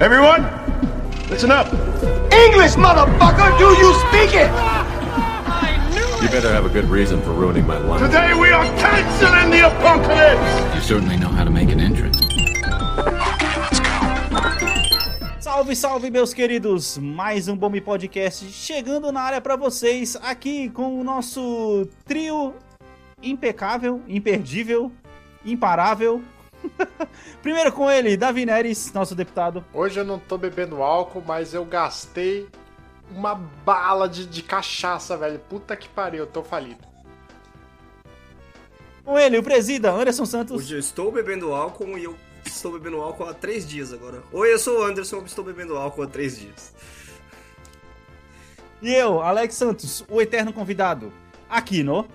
Everyone, listen up. English, motherfucker! Do you speak it? You better have a good reason for ruining my life. Today we are canceling the apocalypse. You certainly know how to make an entrance. Salve, salve, meus queridos! Mais um Bombe Podcast chegando na área pra vocês, aqui com o nosso trio impecável, imperdível, imparável. Primeiro com ele, Davi Neres, nosso deputado. Hoje eu não tô bebendo álcool, mas eu gastei uma bala de, de cachaça, velho. Puta que pariu, eu tô falido. Com ele, o presida, Anderson Santos. Hoje eu estou bebendo álcool e eu estou bebendo álcool há três dias agora. Oi, eu sou o Anderson, eu estou bebendo álcool há três dias. E eu, Alex Santos, o eterno convidado, aqui no...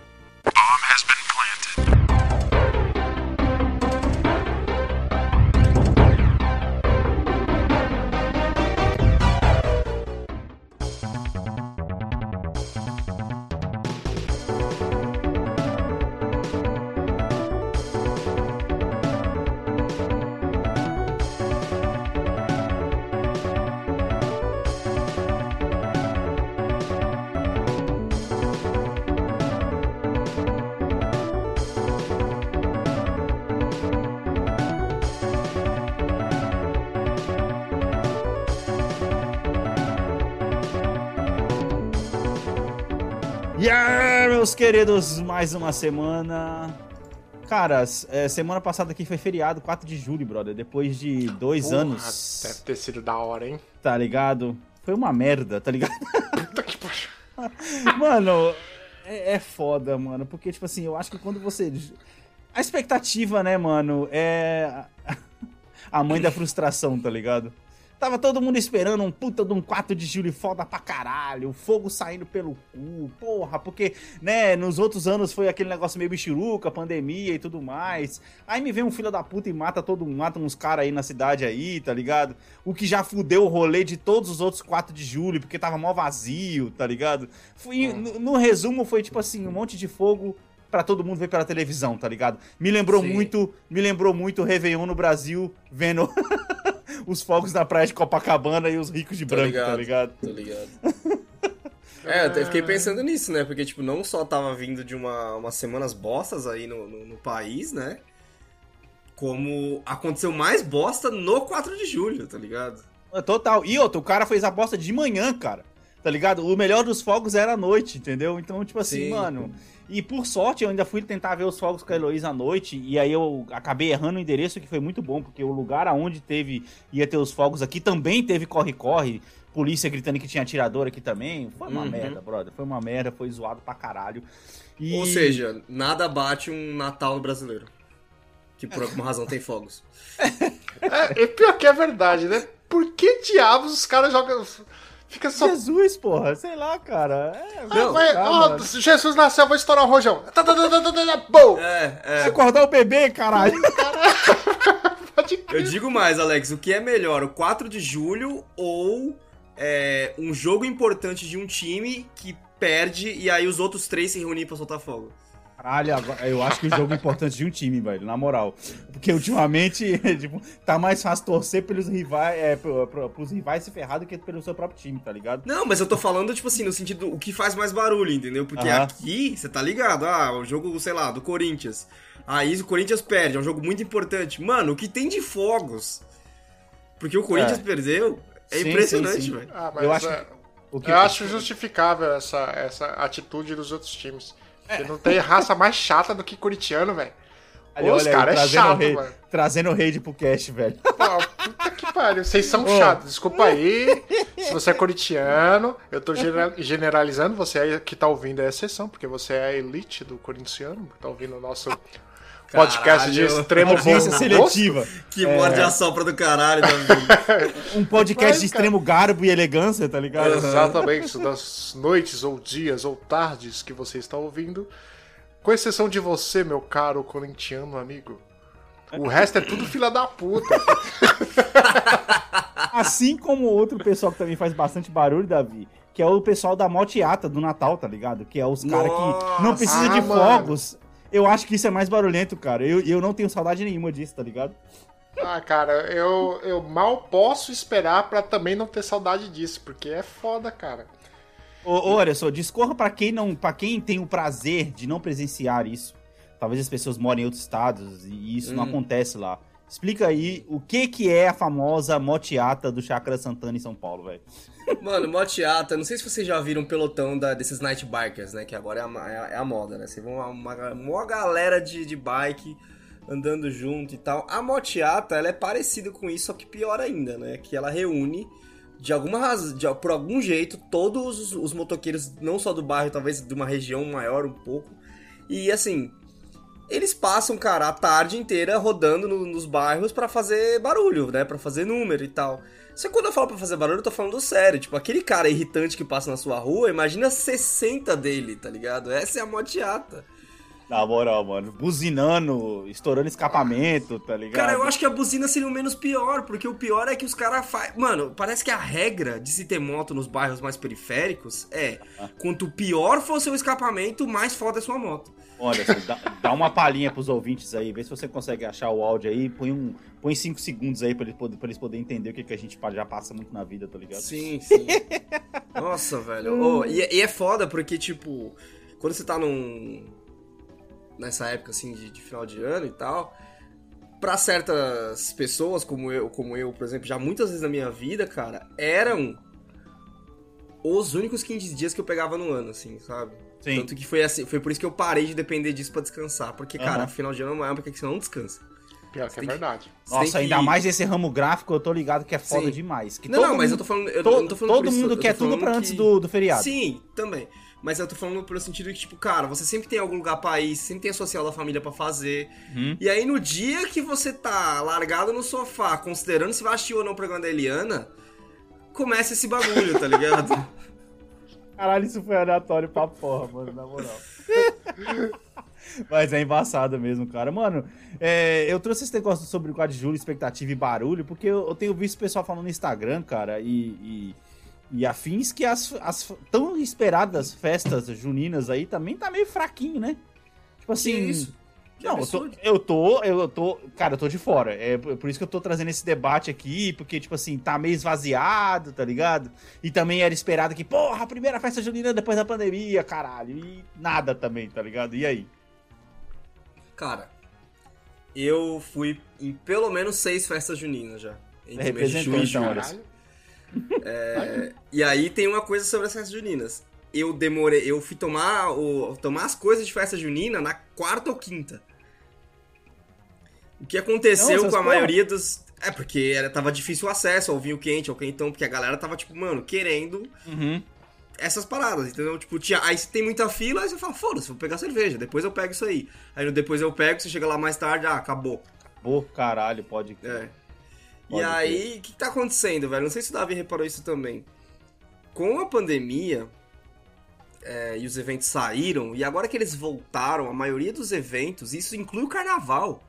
queridos, mais uma semana. Cara, é, semana passada aqui foi feriado, 4 de julho, brother. Depois de dois Porra, anos, Deve ter sido da hora, hein? tá ligado? Foi uma merda, tá ligado? Puta que pariu. Mano, é, é foda, mano. Porque, tipo assim, eu acho que quando você. A expectativa, né, mano, é. A mãe da frustração, tá ligado? Tava todo mundo esperando um puta de um 4 de julho foda pra caralho, fogo saindo pelo cu, porra, porque, né, nos outros anos foi aquele negócio meio bichiruca, pandemia e tudo mais. Aí me vem um filho da puta e mata todo mata uns caras aí na cidade aí, tá ligado? O que já fudeu o rolê de todos os outros 4 de julho, porque tava mó vazio, tá ligado? Foi, no, no resumo foi tipo assim, um monte de fogo pra todo mundo ver pela televisão, tá ligado? Me lembrou Sim. muito, me lembrou muito o Réveillon no Brasil, vendo os fogos na praia de Copacabana e os ricos de Tô branco, tá ligado? Tô ligado. É, eu até fiquei pensando nisso, né? Porque, tipo, não só tava vindo de uma, umas semanas bostas aí no, no, no país, né? Como aconteceu mais bosta no 4 de julho, tá ligado? É, Total. E outro, o cara fez a bosta de manhã, cara. Tá ligado? O melhor dos fogos era à noite, entendeu? Então, tipo assim, Sim. mano. E por sorte, eu ainda fui tentar ver os fogos com a Heloísa à noite. E aí eu acabei errando o endereço, que foi muito bom, porque o lugar aonde teve, ia ter os fogos aqui também teve corre-corre. Polícia gritando que tinha atirador aqui também. Foi uma Uhum. merda, brother. Foi uma merda, foi zoado pra caralho. E... Ou seja, nada bate um Natal brasileiro. Que por alguma razão tem fogos. É, e pior que é verdade, né? Por que diabos os caras jogam. Fica só. Jesus, porra, sei lá, cara. É, Ah, vai ó. Jesus nasceu, vou estourar o rojão. Tá, tá, tá, tá, tá, tá, tá, bom! É, é. acordar o bebê, caralho. Pode Eu crer. digo mais, Alex, o que é melhor, o 4 de julho ou é, um jogo importante de um time que perde e aí os outros três se reunirem pra soltar fogo? Caralho, agora- eu acho que o jogo é importante de um time, velho, na moral. Porque ultimamente, tipo, tá mais fácil torcer pelos rivais, é, pro, pro, pros rivais se ferrar do que pelo seu próprio time, tá ligado? Não, mas eu tô falando, tipo assim, no sentido o que faz mais barulho, entendeu? Porque Aham. aqui, você tá ligado, ah, o jogo, sei lá, do Corinthians. Aí o Corinthians perde, é um jogo muito importante. Mano, o que tem de fogos? Porque o Corinthians É. perdeu. É Sim, impressionante, velho. Ah, mas Eu acho é, O que eu acho justificável essa, essa atitude dos outros times. Porque não tem raça mais chata do que corintiano, velho. Os caras é chato, rei, mano. Trazendo o rei pro cast, velho. Pô, puta que pariu. Vocês são Ô. chatos. Desculpa aí. Se você é corintiano, eu tô genera- generalizando. Você aí que tá ouvindo é a exceção, porque você é a elite do corintiano. Tá ouvindo o nosso podcast de extremo bom Audiência seletiva. Que morde a sopra do caralho. Um podcast Mas, de extremo garbo e elegância, tá ligado? Exatamente, das noites ou dias ou tardes que você está ouvindo. Com exceção de você, meu caro corintiano amigo. O resto é tudo fila da puta. Assim como outro pessoal que também faz bastante barulho, Davi, que é o pessoal da Motiata do Natal, tá ligado? Que é os caras que não precisa Nossa, de ah, mano. fogos. Eu acho que isso é mais barulhento, cara. Eu, eu não tenho saudade nenhuma disso, tá ligado? Ah, cara, eu, eu mal posso esperar pra também não ter saudade disso, porque é foda, cara. Ô, ô, olha só, discorra pra quem não, para quem tem o prazer de não presenciar isso. Talvez as pessoas morem em outros estados e isso não Hum. acontece lá. Explica aí o que que é a famosa motiata do Chácara Santana em São Paulo, velho. Mano, moteata, não sei se vocês já viram um pelotão da, desses night bikers, né? Que agora é a, é é a moda, né? Você vê uma, uma, uma galera de, de bike andando junto e tal. A moteata, ela é parecida com isso, só que pior ainda, né? Que ela reúne, de alguma razão, por algum jeito, todos os, os motoqueiros, não só do bairro, talvez de uma região maior um pouco. E assim, eles passam, cara, a tarde inteira rodando no- nos bairros pra fazer barulho, né? Pra fazer número e tal. Só que quando eu falo pra fazer barulho, eu tô falando sério. Tipo, aquele cara irritante que passa na sua rua, imagina 60 dele, tá ligado? Essa é a moteata. Na moral, mano. Buzinando, estourando escapamento, tá ligado? Cara, eu acho que a buzina seria o menos pior, porque o pior é que os caras fazem. Mano, parece que a regra de se ter moto nos bairros mais periféricos é: quanto pior for seu escapamento, mais foda é sua moto. Olha, só, dá, dá uma palhinha pros ouvintes aí, vê se você consegue achar o áudio aí, põe um, põe cinco segundos aí pra eles, poder, pra eles poderem entender o que, que a gente já passa muito na vida, tá ligado? Sim, sim. Nossa, velho. Ô, e, e é foda porque, tipo, quando você tá num. Nessa época, assim, de, de final de ano e tal. Pra certas pessoas, como eu, como eu, por exemplo, já muitas vezes na minha vida, cara, eram os únicos 15 dias que eu pegava no ano, assim, sabe? Sim. Tanto que foi assim, foi por isso que eu parei de depender disso pra descansar. Porque, cara, Aham. final de ano é uma época que você não descansa. Pior que é que- verdade. Você Nossa, ainda que- mais esse ramo gráfico, eu tô ligado que é foda Sim. demais. Que Não, todo não, mas mundo- eu tô falando. Eu to- não tô falando todo por isso, mundo tô quer tudo pra antes que- do, do feriado. Sim, também. Mas eu tô falando pelo sentido que, tipo, cara, você sempre tem algum lugar pra ir, sempre tem a social da família pra fazer. Uhum. E aí, no dia que você tá largado no sofá, considerando se vai assistir ou não o programa da Eliana, começa esse bagulho, tá ligado? Caralho, isso foi aleatório pra porra, mano, na moral. Mas é embaçado mesmo, cara. Mano, é, eu trouxe esse negócio sobre o quadro de julho, expectativa e barulho, porque eu, eu tenho visto o pessoal falando no Instagram, cara, e, e, e afins que as, as tão esperadas festas juninas aí também tá meio fraquinho, né? Tipo assim. Que isso? Que não, eu tô, eu tô, eu tô, cara, eu tô de fora. É por por isso que eu tô trazendo esse debate aqui, porque, tipo assim, tá meio esvaziado, tá ligado? E também era esperado que, porra, a primeira festa junina depois da pandemia, caralho. E nada também, tá ligado? E aí? Cara, eu fui em pelo menos seis festas juninas já. Entre É mês de junho e então, julho. Caralho. E aí tem uma coisa sobre as festas juninas. Eu demorei, eu fui tomar, o, tomar as coisas de festa junina na quarta ou quinta. O que aconteceu Não, com a porra. maioria dos. É, porque era, tava difícil o acesso ao vinho quente, ao quentão, porque a galera tava, tipo, mano, querendo Uhum. essas paradas, entendeu? Tipo, tinha, aí se tem muita fila, aí você fala, foda-se, vou pegar cerveja, depois eu pego isso aí. Aí depois eu pego, você chega lá mais tarde, ah, acabou. Pô, caralho, pode. É. E Pode aí, o que, que tá acontecendo, velho? Não sei se o Davi reparou isso também. Com a pandemia é, e os eventos saíram, e agora que eles voltaram, a maioria dos eventos, isso inclui o carnaval,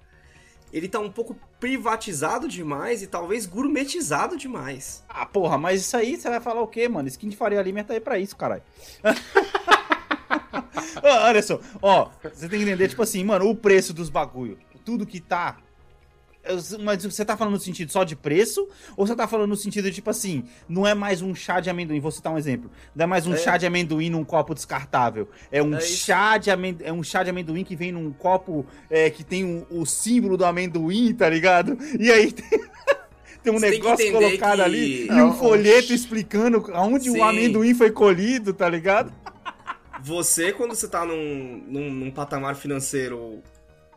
ele tá um pouco privatizado demais e talvez gourmetizado demais. Ah, porra, mas isso aí você vai falar o quê, mano? Skin de Faria Lima tá aí pra isso, caralho. Olha só, ó, você tem que entender, tipo assim, mano, o preço dos bagulho, tudo que tá. Mas você tá falando no sentido só de preço? Ou você tá falando no sentido, tipo assim, não é mais um chá de amendoim? Vou citar um exemplo. Não é mais um É. chá de amendoim num copo descartável. É um, É chá, de amendoim, é um chá de amendoim que vem num copo é, que tem um- o símbolo do amendoim, tá ligado? E aí tem, tem um Você tem negócio entender colocado que- ali e É, um um- folheto explicando aonde Sim. o amendoim foi colhido, tá ligado? Você, quando você tá num, num, num patamar financeiro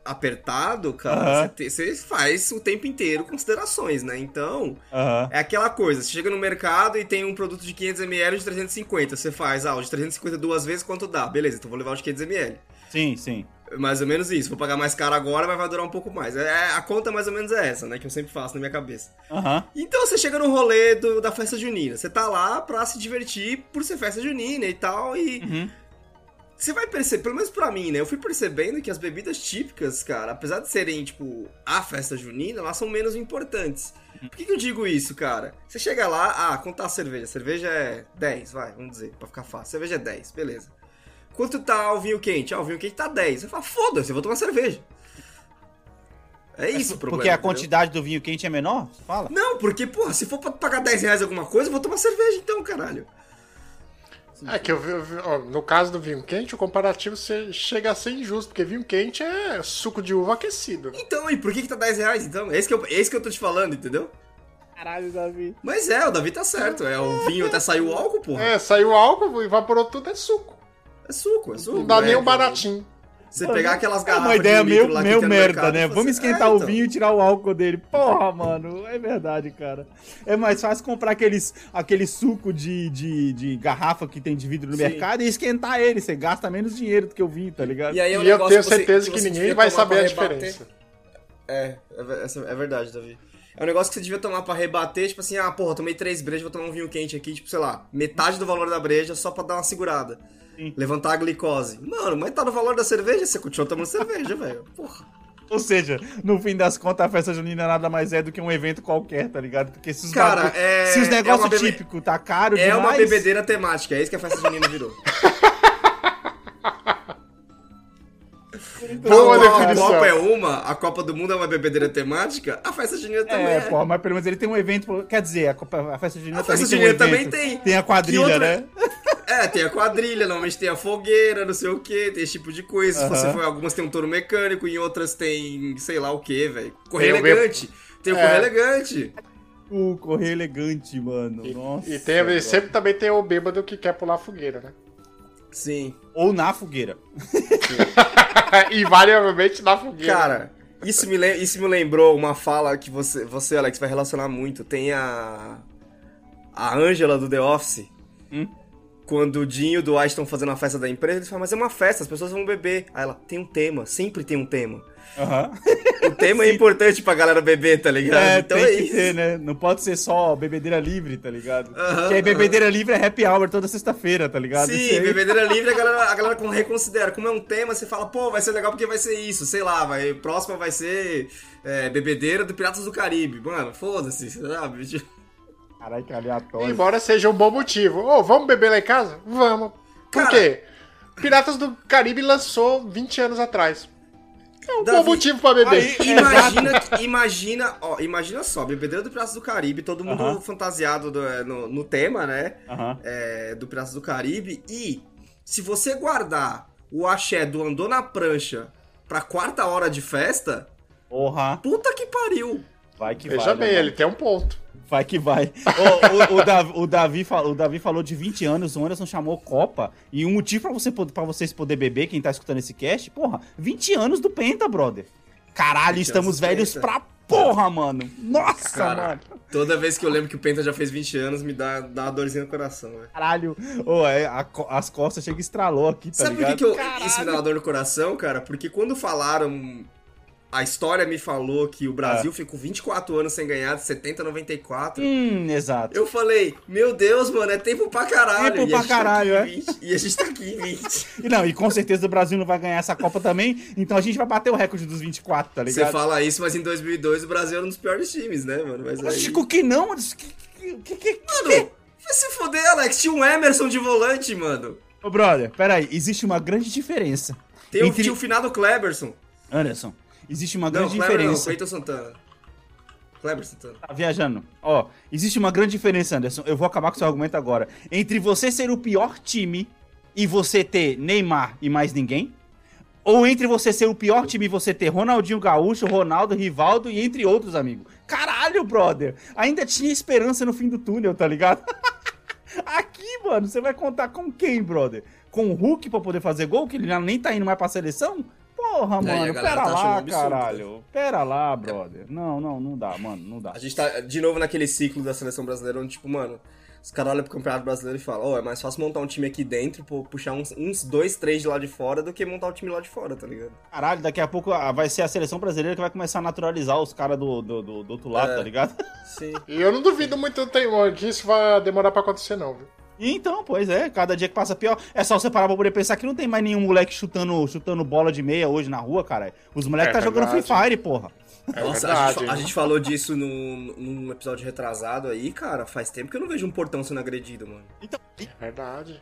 apertado, cara, Aham. você, te- você faz o tempo inteiro considerações, né? Então, Aham. É aquela coisa, você chega no mercado e tem um produto de 500ml de 350, você faz, ah, o de 350 duas vezes, quanto dá? Beleza, então vou levar o de 500ml. Sim, sim. Mais ou menos isso, vou pagar mais caro agora, mas vai durar um pouco mais. É, a conta mais ou menos é essa, né, que eu sempre faço na minha cabeça. Então você chega no rolê do- da festa junina, você tá lá pra se divertir por ser festa junina e tal, e Uhum. Você vai perceber, pelo menos pra mim, né? Eu fui percebendo que as bebidas típicas, cara, apesar de serem, tipo, a festa junina, elas são menos importantes. Por que, que eu digo isso, cara? Você chega lá, ah, contar a cerveja. Cerveja é 10, vai, vamos dizer, pra ficar fácil. Cerveja é 10, beleza. Quanto tá o vinho quente? Ah, o vinho quente tá 10. Você fala, foda-se, eu vou tomar cerveja. É isso o problema. Porque a entendeu? quantidade do vinho quente é menor? Fala. Não, porque, porra, se for pra pagar 10 reais alguma coisa, eu vou tomar cerveja então, caralho. É que eu, vi- eu vi- ó, no caso do vinho quente, o comparativo chega a ser injusto, porque vinho quente é suco de uva aquecido. Então, e por que que tá 10 reais então? É isso que eu, é isso que eu tô te falando, entendeu? Caralho, Davi. Mas é, o Davi tá certo. É o vinho até saiu o álcool, porra. É, saiu álcool, evaporou tudo, é suco. É suco, é suco. Não dá é, nem um baratinho. Você pegar aquelas É garrafas uma ideia de meio, que merda, mercado, né? você- Vamos esquentar É, o então. vinho e tirar o álcool dele. Porra, mano. É verdade, cara. É mais fácil comprar aqueles, aquele suco de, de, de garrafa que tem de vidro no Sim. mercado e esquentar ele. Você gasta menos dinheiro do que o vinho, tá ligado? E aí é um E eu negócio tenho que você- certeza que, você ninguém vai saber a diferença. É, é, é verdade, Davi. É um negócio que você devia tomar pra rebater, tipo assim, ah, porra, tomei três brejas, vou tomar um vinho quente aqui, tipo, sei lá, metade do valor da breja só pra dar uma segurada. Sim. Levantar a glicose. Mano, mas tá no valor da cerveja, você continua tomando cerveja, velho. Porra. Ou seja, no fim das contas, a festa junina nada mais é do que um evento qualquer, tá ligado? Porque se os, Cara, bagulho- é- se os é negócios uma bebe- típicos tá caro É demais... uma bebedeira temática, é isso que a festa junina virou. Boa Tal qual A definição. Copa é uma, a Copa do Mundo é uma bebedeira temática, a festa junina também É, é. pô, mas pelo menos ele tem um evento. Quer dizer, a, Copa- a festa junina A festa também tem. junina um também tem. Tem a quadrilha, outra- né? É, tem a quadrilha, normalmente tem a fogueira, não sei o que, tem esse tipo de coisa. Se Aham. você for, algumas tem um touro mecânico, em outras tem sei lá o que, velho. Correr Tem o elegante. Tem o É. correr elegante. O correr elegante, mano. E, Nossa. e tem, cara. sempre também tem o bêbado que quer pular a fogueira, né? Sim. Ou na fogueira. Invariavelmente na fogueira. Cara, isso me, isso me lembrou uma fala que você, você, Alex, vai relacionar muito. Tem a. A Angela do The Office. Hum? Quando o Dinho e o Dwight estão fazendo a festa da empresa, eles falam, mas é uma festa, as pessoas vão beber. Aí ela, tem um tema, sempre tem um tema. Aham. O tema é importante pra galera beber, tá ligado? É, então tem é que isso. ter, né? Não pode ser só bebedeira livre, tá ligado? Aham, Porque aí bebedeira livre é happy hour toda sexta-feira, tá ligado? Sim, bebedeira livre, a galera, a galera com- reconsidera. Como é um tema, você fala, pô, vai ser legal porque vai ser isso, sei lá, vai, próxima vai ser é, bebedeira do Piratas do Caribe. Mano, foda-se, sabe? Caralho, que aleatório. Embora seja um bom motivo. Ô, vamos beber lá em casa? Vamos. Por Cara- quê? Piratas do Caribe lançou 20 anos atrás. É um Davi, bom motivo pra beber. aí- Imagina, imagina, ó, imagina só, bebedeira do Piratas do Caribe, todo mundo Aham. fantasiado do- é, no, no tema, né? Aham. é, do Piratas do Caribe. E se você guardar o axé do Andou na Prancha pra quarta hora de festa, Porra. puta que pariu. Vai que Veja vai. bem, né, ele tem um ponto. Vai que vai. Ô, o, o, Davi, o, Davi, o Davi falou de 20 anos, o Anderson chamou Copa. E um motivo pra, você, pra vocês poder beber, quem tá escutando esse cast, porra, 20 anos do Penta, brother. Caralho, 20 estamos velhos Penta. pra porra, mano. Nossa, Cara, mano. toda vez que eu lembro que o Penta já fez 20 anos, me dá, dá uma dorzinha no coração, velho. Caralho. Ô, é, a as costas chega e estralou aqui, tá Sabe por ligado? que, que eu, isso me dá uma dor no coração, cara? Porque quando falaram. A história me falou que o Brasil ficou 24 anos sem ganhar, de 70 a 94. Hum, exato. Eu falei, meu Deus, mano, é tempo pra caralho. Tempo E pra tá caralho, aqui é. em 20, E a gente tá aqui em 20. E não, e com certeza o Brasil não vai ganhar essa Copa também, então a gente vai bater o recorde dos 24, tá Você ligado? fala isso, mas em 2002 o Brasil era um dos piores times, né, mano? Mas aí... Lógico que não, mano. Que, que, que, Mano, vai se foder, Alex. Tinha um Emerson de volante, mano. Ô, brother, peraí, existe uma grande diferença. Tem o, Entre- tinha o finado Cleberson. Anderson, existe uma Não, grande Kleber não, diferença. Cleiton Santana. Kleber Santana. Tá viajando. Ó, existe uma grande diferença, Anderson. Eu vou acabar com seu argumento agora. Entre você ser o pior time e você ter Neymar e mais ninguém. Ou entre você ser o pior time e você ter Ronaldinho Gaúcho, Ronaldo, Rivaldo e entre outros, amigo. Caralho, brother. Ainda tinha esperança no fim do túnel, tá ligado? Aqui, mano, você vai contar com quem, brother? Com o Hulk pra poder fazer gol, que ele nem tá indo mais pra seleção? Porra, aí, mano, galera pera tá lá, absurdo, caralho. Pera lá, brother. Não, não, não dá, mano, não dá. A gente tá de novo naquele ciclo da seleção brasileira onde, tipo, mano, os caras olham pro campeonato brasileiro e falam: Ó, é mais fácil montar um time aqui dentro, pô, puxar uns, uns dois, três de lá de fora do que montar o time lá de fora, tá ligado? Caralho, daqui a pouco ah, vai ser a seleção brasileira que vai começar a naturalizar os caras do, do, do, do outro lado, É. tá ligado? Sim. E eu não duvido muito tem- que isso vai demorar pra acontecer, não, viu? E Então, pois é, cada dia que passa pior. É só você parar pra poder pensar que não tem mais nenhum moleque chutando, chutando bola de meia hoje na rua, cara. Os moleques É tá jogando Free. Fire, porra. É Nossa, a verdade. gente, fa- a gente falou disso num, num episódio retrasado aí, cara. Faz tempo que eu não vejo um portão sendo agredido, mano. É verdade.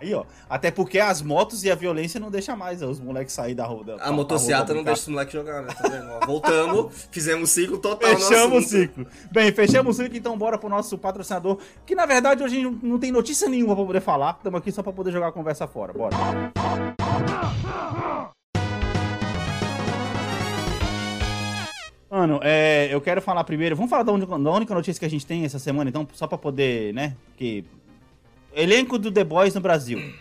Aí, ó. Até porque as motos e a violência não deixam mais ó, os moleques sair da roda. A motociata não deixa os moleques jogar, né? Tá vendo? Voltamos, fizemos o ciclo total. Fechamos o ciclo. Bem, fechamos o ciclo, então bora pro nosso patrocinador. Que na verdade hoje não- não tem notícia nenhuma pra poder falar. Estamos aqui só pra poder jogar a conversa fora. Bora. Mano, é, eu quero falar primeiro. Vamos falar da única, da única notícia que a gente tem essa semana, então, só pra poder, né? Que. Elenco do The Boys no Brasil.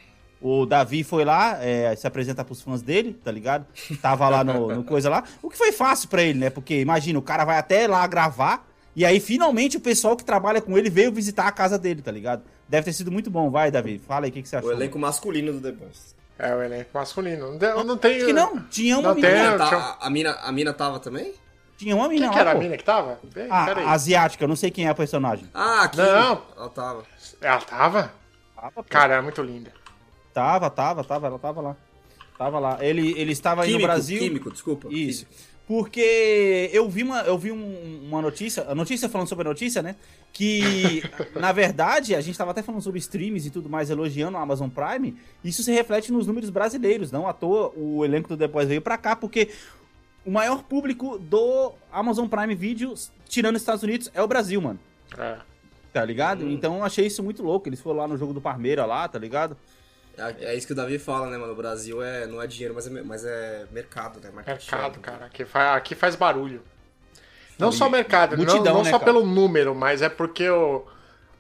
O Davi foi lá, é, se apresentar pros fãs dele, tá ligado? Tava lá no, no coisa lá. O que foi fácil pra ele, né? Porque imagina, o cara vai até lá gravar. E aí, finalmente, o pessoal que trabalha com ele veio visitar a casa dele, tá ligado? Deve ter sido muito bom. Vai, Davi, fala aí o que, que você achou. O elenco masculino do The Boys. É o elenco masculino. Não, tem- não tem. Acho que não, tinha uma Não mina. tem, lá. Tá, tinha- a, mina, a mina tava também? Tinha uma mina Quem que lá, era a pô. mina que tava? Ei, Ah, asiática, eu não sei quem é a personagem. Ah, aqui. Não. Ela tava. Ela tava? Tava. Cara, é muito linda. Tava, tava, tava, ela tava lá. Tava lá. Ele, ele estava aí Químico, no Brasil. químico, desculpa. Isso. Porque eu vi uma, eu vi um- uma notícia, a notícia falando sobre a notícia, né? Que, na verdade, a gente tava até falando sobre streams e tudo mais, elogiando a Amazon Prime. Isso se reflete nos números brasileiros. Não à toa o elenco do The Boys veio pra cá, porque o maior público do Amazon Prime Video, tirando os Estados Unidos, é o Brasil, mano. É. Tá ligado? Então eu achei isso muito louco. Eles foram lá no jogo do Parmeira lá, tá ligado? É, é isso que o Davi fala, né, mano? O Brasil é, não é dinheiro, mas é, mas é mercado, né? Market Mercado, cara. Aqui faz, aqui faz barulho. Não Não, só e mercado, não- multidão, não, né, só cara? pelo número, mas é porque o-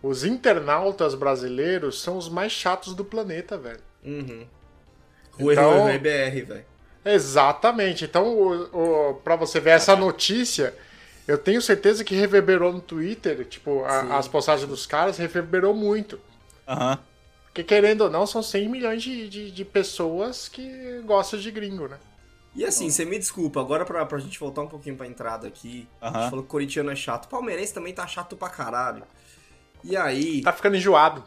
os internautas brasileiros são os mais chatos do planeta, velho. Uhum. Rui, Então- Rui, Rui BR, velho. Exatamente. Então, o, o, pra você ver essa notícia, eu tenho certeza que reverberou no Twitter, tipo, a- as postagens dos caras reverberou muito. Aham. Porque, querendo ou não, são 100 milhões de, de, de pessoas que gostam de gringo, né? E assim, você me desculpa, agora pra, pra gente voltar um pouquinho pra entrada aqui, a Aham. gente falou que o corintiano é chato, o palmeirense também tá chato pra caralho. E aí, Tá ficando enjoado.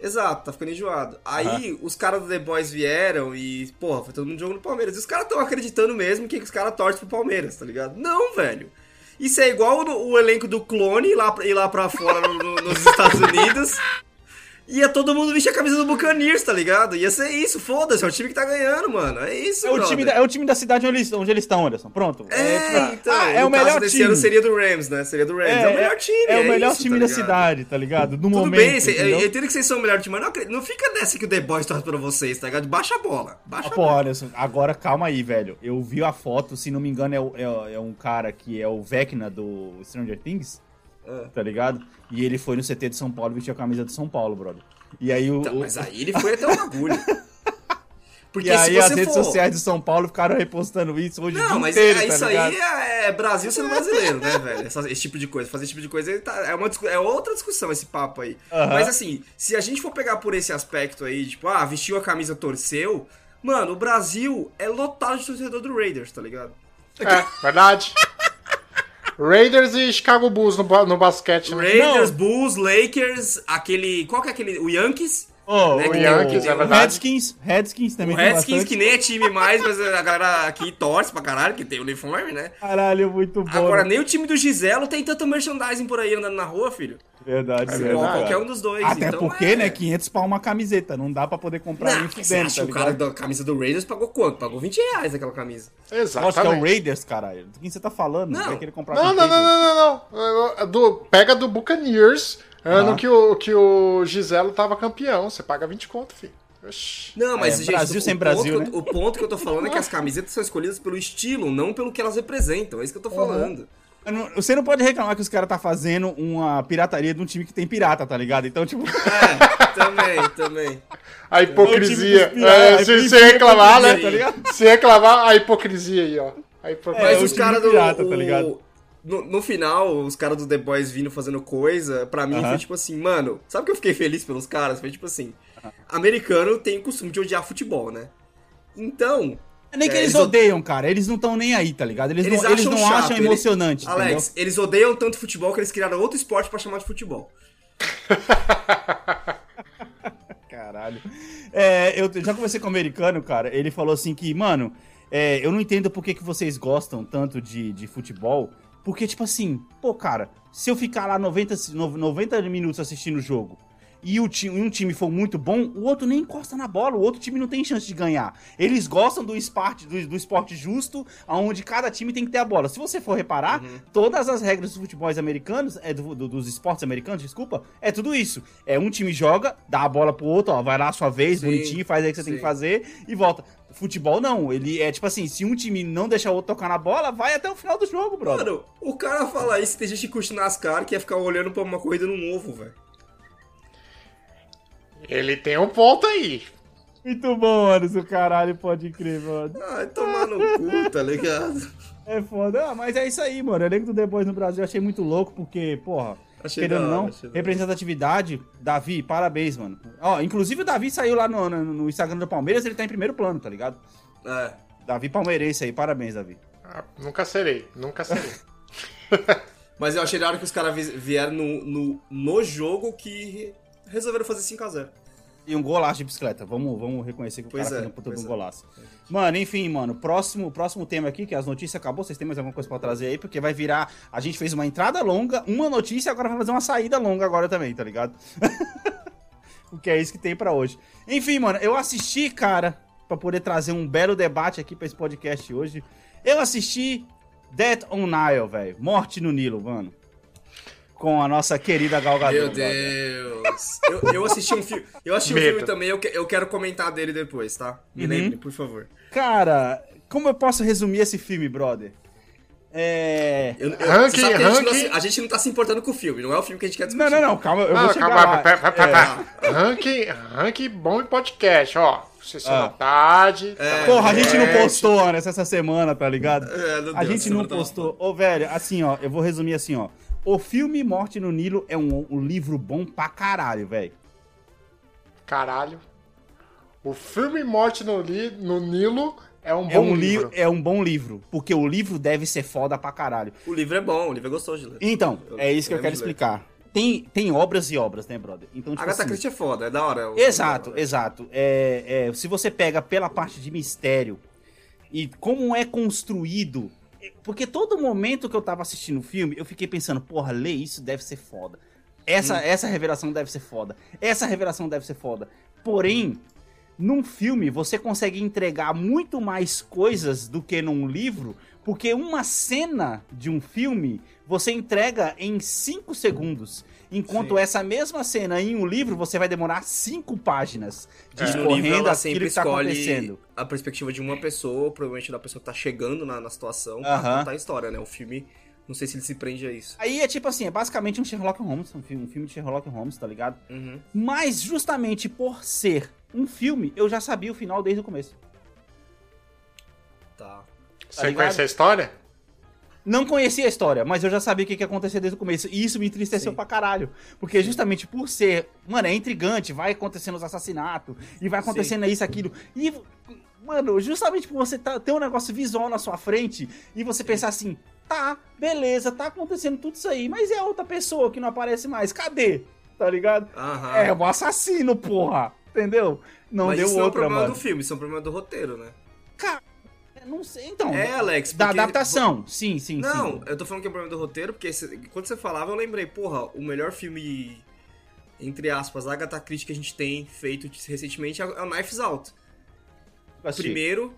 exato, tá ficando enjoado. Aí os caras do The Boys vieram e, porra, foi todo mundo jogando no Palmeiras. E os caras tão acreditando mesmo que os caras torcem pro Palmeiras, tá ligado? Não, velho. Isso é igual o, elenco do clone ir lá, ir lá pra fora no- no- nos Estados Unidos. Ia todo mundo vestir a camisa do Buccaneers, tá ligado? Ia ser isso, foda-se, é o time que tá ganhando, mano. É isso, É o, brother. time da, é o time da cidade onde eles, onde eles estão, Anderson. Pronto. É, tipo, então. ah, é o melhor time. ano seria do Rams, né? Seria do Rams. É, o melhor time. É, o melhor isso, time tá da cidade, tá ligado? No Tudo momento. bem, cê- eu, entendeu? eu entendo que vocês são o melhor time, mas não, não fica dessa que o The Boys torce pra vocês, tá ligado? Baixa a bola. Baixa Ah, a pô, bola. Anderson, agora calma aí, velho. Eu vi a foto, se não me engano, é, o- é- é um cara que é o Vecna do Stranger Things, É. tá ligado? E ele foi no CT de São Paulo e vestiu a camisa de São Paulo, brother. E aí o. Então, o- mas aí ele foi até o bagulho. Porque e aí as redes for... sociais de São Paulo ficaram repostando isso hoje Não, mas inteiro, é, tá isso ligado? aí é, é Brasil sendo brasileiro, né, velho? Essa- esse tipo de coisa. Fazer esse tipo de coisa ele tá- é, uma, é outra discussão esse papo aí. Aham. Mas assim, se a gente for pegar por esse aspecto aí, tipo, ah, vestiu a camisa, torceu. Mano, o Brasil é lotado de torcedor do Raiders, tá ligado? É, verdade. Raiders e Chicago Bulls no, no basquete. né? Raiders, Bulls, Lakers, aquele. Qual que é aquele? O Yankees? Ô, né, o, que Yankees, é o- o verdade. Redskins, Redskins O também tem Redskins, que nem é time mais, mas a galera aqui torce pra caralho, que tem uniforme, né? Caralho, muito bom. Agora, nem o time do Giselo tem tanto merchandising por aí andando na rua, filho. Verdade, É verdade. Qualquer um dos dois. Até então porque, é... né, 500 pau uma camiseta. Não dá pra poder comprar Não, nem fudendo, tá o cara da camisa do Raiders pagou quanto? Pagou 20 reais aquela camisa. Lógico que é o. Raiders, caralho. Do que você tá falando? Não. Não, não, não, não, não. É Do, pega do Buccaneers, ano Ah. que, o, que o Giselo tava campeão. Você paga 20 conto, filho. Oxi. Não, mas, É, gente, Brasil o, sem ponto Brasil, que eu- né? o ponto que eu tô falando é que as camisetas são escolhidas pelo estilo, não pelo que elas representam. É isso que eu tô falando. Eu não- Você não pode reclamar que os caras tá fazendo uma pirataria de um time que tem pirata, tá ligado? Então, tipo... É, também, também. A hipocrisia. É É, se você reclamar, né? tá ligado? Se reclamar, a hipocrisia aí, ó. A hipocrisia. É, Mas os caras do. pirata, tá ligado? No, no final, os caras do The Boys vindo fazendo coisa, pra mim Aham. foi tipo assim, mano, sabe que eu fiquei feliz pelos caras? Foi tipo assim, americano tem o costume de odiar futebol, né? Então, Nem que É, eles eles odeiam, cara. Eles não estão nem aí, tá ligado? Eles, Eles não, eles acham não chato, acham ele- emocionante, Alex, eles odeiam tanto futebol que eles criaram outro esporte pra chamar de futebol. Caralho. É, eu já conversei com um americano, cara. Ele falou assim que, mano, é, eu não entendo por que, que vocês gostam tanto de, de futebol. Porque, tipo assim, pô, cara, se eu ficar lá 90, se- no- 90 minutos assistindo o jogo e o time, um time for muito bom, o outro nem encosta na bola, o outro time não tem chance de ganhar. Eles gostam do esporte, do, do esporte justo, onde cada time tem que ter a bola. Se você for reparar, todas as regras dos futebols americanos, é do- do- dos esportes americanos, desculpa, é tudo isso. É um time joga, dá a bola pro outro, ó, vai lá a sua vez, Sim, bonitinho, faz aí o que você tem sim. que fazer e volta. Futebol não, ele é tipo assim, se um time não deixar o outro tocar na bola, vai até o final do jogo, brother. Mano, o cara fala isso, tem gente que curte NASCAR que ia ficar olhando pra uma corrida num ovo, velho. Ele tem um ponto aí. Muito bom, mano, o caralho pode crer, mano. Ai, tomar no cu, tá ligado? É foda. Ah, mas é isso aí, mano. O elenco do The Boys no Brasil eu achei muito louco, porque, porra, Achei querendo ou não, achei representatividade, Davi, parabéns, mano. Ó, inclusive o Davi saiu lá no, no- no Instagram do Palmeiras, ele tá em primeiro plano, tá ligado? É. Davi palmeirense aí, parabéns, Davi. Ah, nunca serei, nunca serei. Mas eu achei da hora que os caras vi- vieram no, no, no jogo que resolveram fazer 5x0. E um golaço de bicicleta. Vamos, vamos reconhecer que o Pois cara é, fez um puta de um é. golaço. Mano, enfim, mano, próximo, próximo tema aqui, que as notícias acabou. Vocês têm mais alguma coisa pra trazer aí? Porque vai virar. A gente fez uma entrada longa, uma notícia, agora vai fazer uma saída longa agora também, tá ligado? Porque é isso que tem pra hoje. Enfim, mano, eu assisti, cara, pra poder trazer um belo debate aqui pra esse podcast hoje. Eu assisti Death on Nile, velho. Morte no Nilo, mano. Com a nossa querida Gal Gadot. Meu. Deus. eu, eu assisti um filme. Eu assisti um Medo. filme também, eu, que- eu quero comentar dele depois, tá? Me Uhum. lembre, por favor. Cara, como eu posso resumir esse filme, brother? É. Eu, eu, Ranking, a, gente não, a gente não tá se importando com o filme, não é o filme que a gente quer discutir. Não, não, não, calma, eu vou Ah, chegar calma, lá. pera, pera, pera, É. Ranking, ranking bom em podcast, ó. Sessão Ah. da tarde. É. Porra, a gente não postou Anderson, essa semana, tá ligado? É, meu a Deus, gente não tá postou. Ô, velho, assim, ó, eu vou resumir assim, ó. O filme Morte no Nilo é um, um livro bom pra caralho, velho. Caralho. O filme Morte no, Li- no Nilo é um bom É um livro. livro, é um bom livro, porque o livro deve ser foda pra caralho. O livro é bom, o livro é gostoso de ler. Então, Eu- é isso que eu eu quero explicar. Tem, tem obras e obras, né, brother? Então, A tipo Agatha assim, Christie é foda, é da hora. Exato, é hora. exato. É, é, se você pega pela parte de mistério e como é construído. Porque todo momento que eu tava assistindo o filme, eu fiquei pensando, porra, ler isso deve ser foda. Essa, essa revelação deve ser foda. Essa revelação deve ser foda. Porém, num filme você consegue entregar muito mais coisas do que num livro, porque uma cena de um filme você entrega em 5 segundos. Enquanto Sim. essa mesma cena em um livro você vai demorar 5 páginas livro discorrendo ela aquilo sempre que tá escolhe acontecendo. a perspectiva de uma pessoa, provavelmente da pessoa que tá chegando na, na situação, Aham. pra contar a história, né? O filme, não sei se ele se prende a isso. Aí é tipo assim, é basicamente um Sherlock Holmes, um filme, um filme de Sherlock Holmes, tá ligado? Uhum. Mas justamente por ser um filme, eu já sabia o final desde o começo. Tá. Você ligado? conhece a história? Não conhecia a história, mas eu já sabia o que que ia acontecer desde o começo. E isso me entristeceu Sim. pra caralho. Porque justamente por ser. Mano, é intrigante, vai acontecendo os assassinatos, e vai acontecendo isso, aquilo. E. Mano, justamente por você tá- ter um negócio visual na sua frente e você pensar assim, tá, beleza, tá acontecendo tudo isso aí, mas é outra pessoa que não aparece mais. Cadê? Tá ligado? Aham. É o assassino, porra. Entendeu? Não Mas deu isso não é um outra, problema mano. do filme, isso é um problema do roteiro, né? Cara, não sei. Então. É, Alex, Da adaptação. Sim, sim, Não, sim. eu tô falando que é um problema do roteiro, porque se- quando você falava, eu lembrei, porra, o melhor filme, entre aspas, Agatha Christie que a gente tem feito recentemente é o é o Knives Out. Assisti. Primeiro,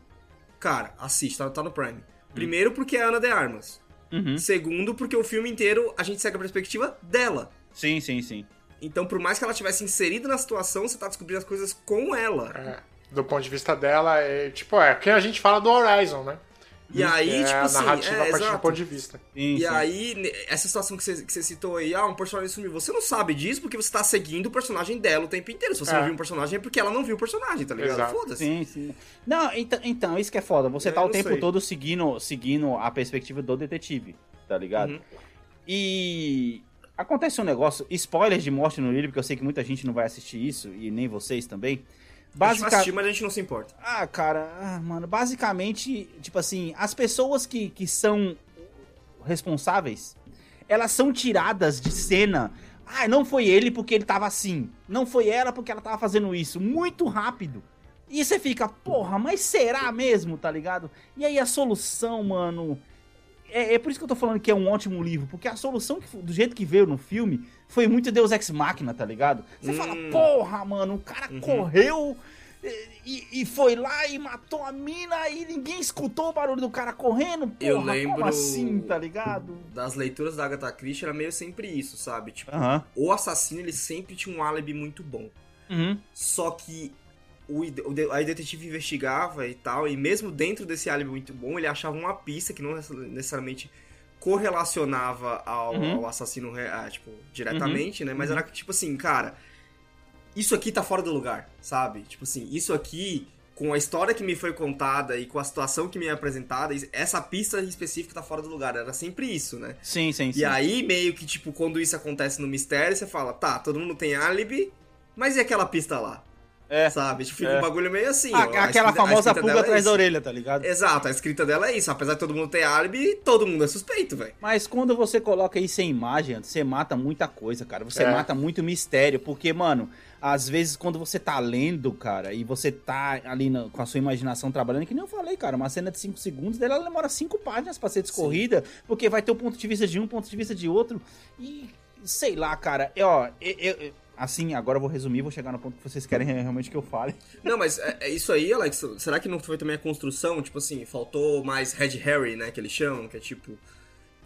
cara, assiste, tá, tá no Prime. Primeiro porque é a Ana de Armas. Uhum. Segundo porque o filme inteiro a gente segue a perspectiva dela. Sim, sim, sim. Então, por mais que ela tivesse inserida na situação, você tá descobrindo as coisas com ela. É, do ponto de vista dela, é tipo, é que a gente fala do Horizon, né? E aí, é tipo a assim, narrativa é, a partir do exato. ponto de vista. Sim, E sim. aí, essa situação que você, que você citou aí, ah, um personagem sumiu. Você não sabe disso porque você tá seguindo o personagem dela o tempo inteiro. Se você É. não viu um personagem é porque ela não viu o personagem, tá ligado? Foda-se. Sim, sim. Não, então, então, isso que é foda. Você Eu tá o tempo sei. todo seguindo, seguindo a perspectiva do detetive, tá ligado? Uhum. E acontece um negócio, spoilers de morte no livro, porque eu sei que muita gente não vai assistir isso, e nem vocês também. A gente vai Basicamente. assistir, mas a gente não se importa. Ah, cara, ah, mano, basicamente, tipo assim, as pessoas que, que são responsáveis, elas são tiradas de cena. Ah, não foi ele porque ele tava assim. Não foi ela porque ela tava fazendo isso. Muito rápido. E você fica, porra, mas será mesmo, tá ligado? E aí a solução, mano. É, é por isso que eu tô falando que é um ótimo livro, porque a solução, que, do jeito que veio no filme, foi muito Deus Ex Machina, tá ligado? Você Hum. fala, porra, mano, o cara Uhum. correu e, e foi lá e matou a mina e ninguém escutou o barulho do cara correndo. Porra, Eu lembro- como assim, tá ligado? Das leituras da Agatha Christie era meio sempre isso, sabe? Tipo, Aham. o assassino ele sempre tinha um álibi muito bom. Uhum. Só que o, o aí o detetive investigava e tal, e mesmo dentro desse álibi muito bom, ele achava uma pista que não necessariamente correlacionava ao, Uhum. ao assassino ah, tipo, diretamente, né? Mas era tipo assim, cara, isso aqui tá fora do lugar, sabe? Tipo assim, isso aqui, com a história que me foi contada e com a situação que me é apresentada, essa pista específica tá fora do lugar. Era sempre isso, né? Sim, sim, sim. E aí, meio que, tipo, quando isso acontece no mistério, você fala, tá, todo mundo tem álibi, mas e aquela pista lá? É. Sabe? Tipo, fica É. um bagulho meio assim. Ah, ó, a aquela escrita- a famosa escrita pulga é atrás da isso. orelha, tá ligado? Exato, a escrita dela é isso. Apesar de todo mundo ter álibi, todo mundo é suspeito, velho. Mas quando você coloca isso em imagem, você mata muita coisa, cara. Você É. mata muito mistério. Porque, mano, às vezes quando você tá lendo, cara, e você tá ali na- com a sua imaginação trabalhando, que nem eu falei, cara, uma cena de 5 segundos dela ela demora 5 páginas pra ser discorrida, porque vai ter o ponto de vista de um, ponto de vista de outro. E sei lá, cara, é, ó, eu- eu- eu- assim, agora eu vou resumir, vou chegar no ponto que vocês querem realmente que eu fale. Não, mas é, é isso aí, Alex. Será que não foi também a construção? Tipo assim, faltou mais Red Harry, né? Que eles chamam, que é tipo.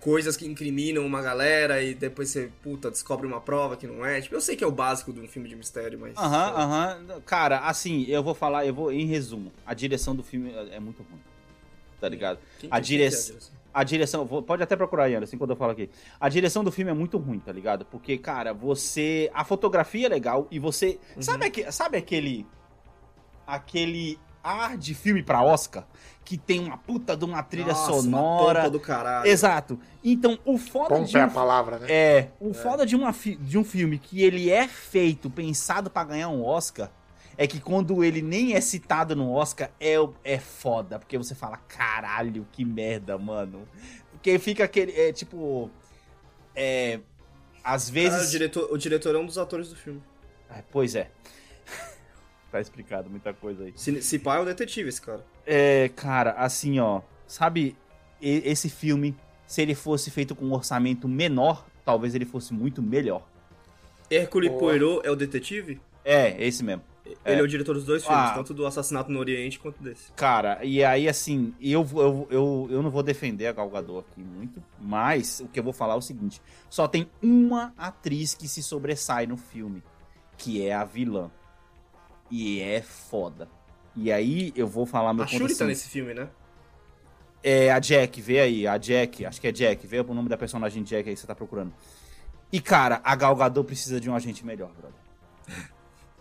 Coisas que incriminam uma galera e depois você, puta, descobre uma prova que não é. Tipo, eu sei que é o básico de um filme de mistério, mas. Aham, lá. aham. Cara, assim, eu vou falar, eu vou em resumo. A direção do filme é é muito ruim. Tá ligado? Quem- a é direção. A direção, vou- pode até procurar aí, assim, quando eu falo aqui. A direção do filme é muito ruim, tá ligado? Porque, cara, você. A fotografia é legal e você. Uhum. Sabe, aque- sabe aquele. Aquele ar de filme pra Oscar? Que tem uma puta de uma trilha Nossa, uma sonora. pompa do caralho. Exato. Então, o foda Pompa de é um a palavra, né? é, o foda de, uma fi- de um filme que ele é feito, pensado pra ganhar um Oscar, é que quando ele nem é citado no Oscar, é, é foda. Porque você fala, caralho, que merda, mano. Porque fica aquele, é tipo... É... Às Ah, o, vezes... diretor, o diretor é um dos atores do filme. Ah, pois é. tá explicado muita coisa aí. Se, se pá, é o detetive, esse cara. É, cara, assim, ó. Sabe, e- esse filme, se ele fosse feito com um orçamento menor, talvez ele fosse muito melhor. Hercule Boa. Poirot é o detetive? É, esse mesmo. Ele é o diretor dos dois filmes, Ah. tanto do Assassinato no Oriente quanto desse. Cara, e aí assim, eu, eu, eu, eu não vou defender a Gal Gadot aqui muito, mas o que eu vou falar é o seguinte: só tem uma atriz que se sobressai no filme, que é a vilã. E é foda. E aí eu vou falar meu A Shuri tá assim, nesse filme, né? É a Jack, vê aí, a Jack, acho que é Jack, vê o nome da personagem Jack aí que você tá procurando. E cara, a Gal Gadot precisa de um agente melhor, brother.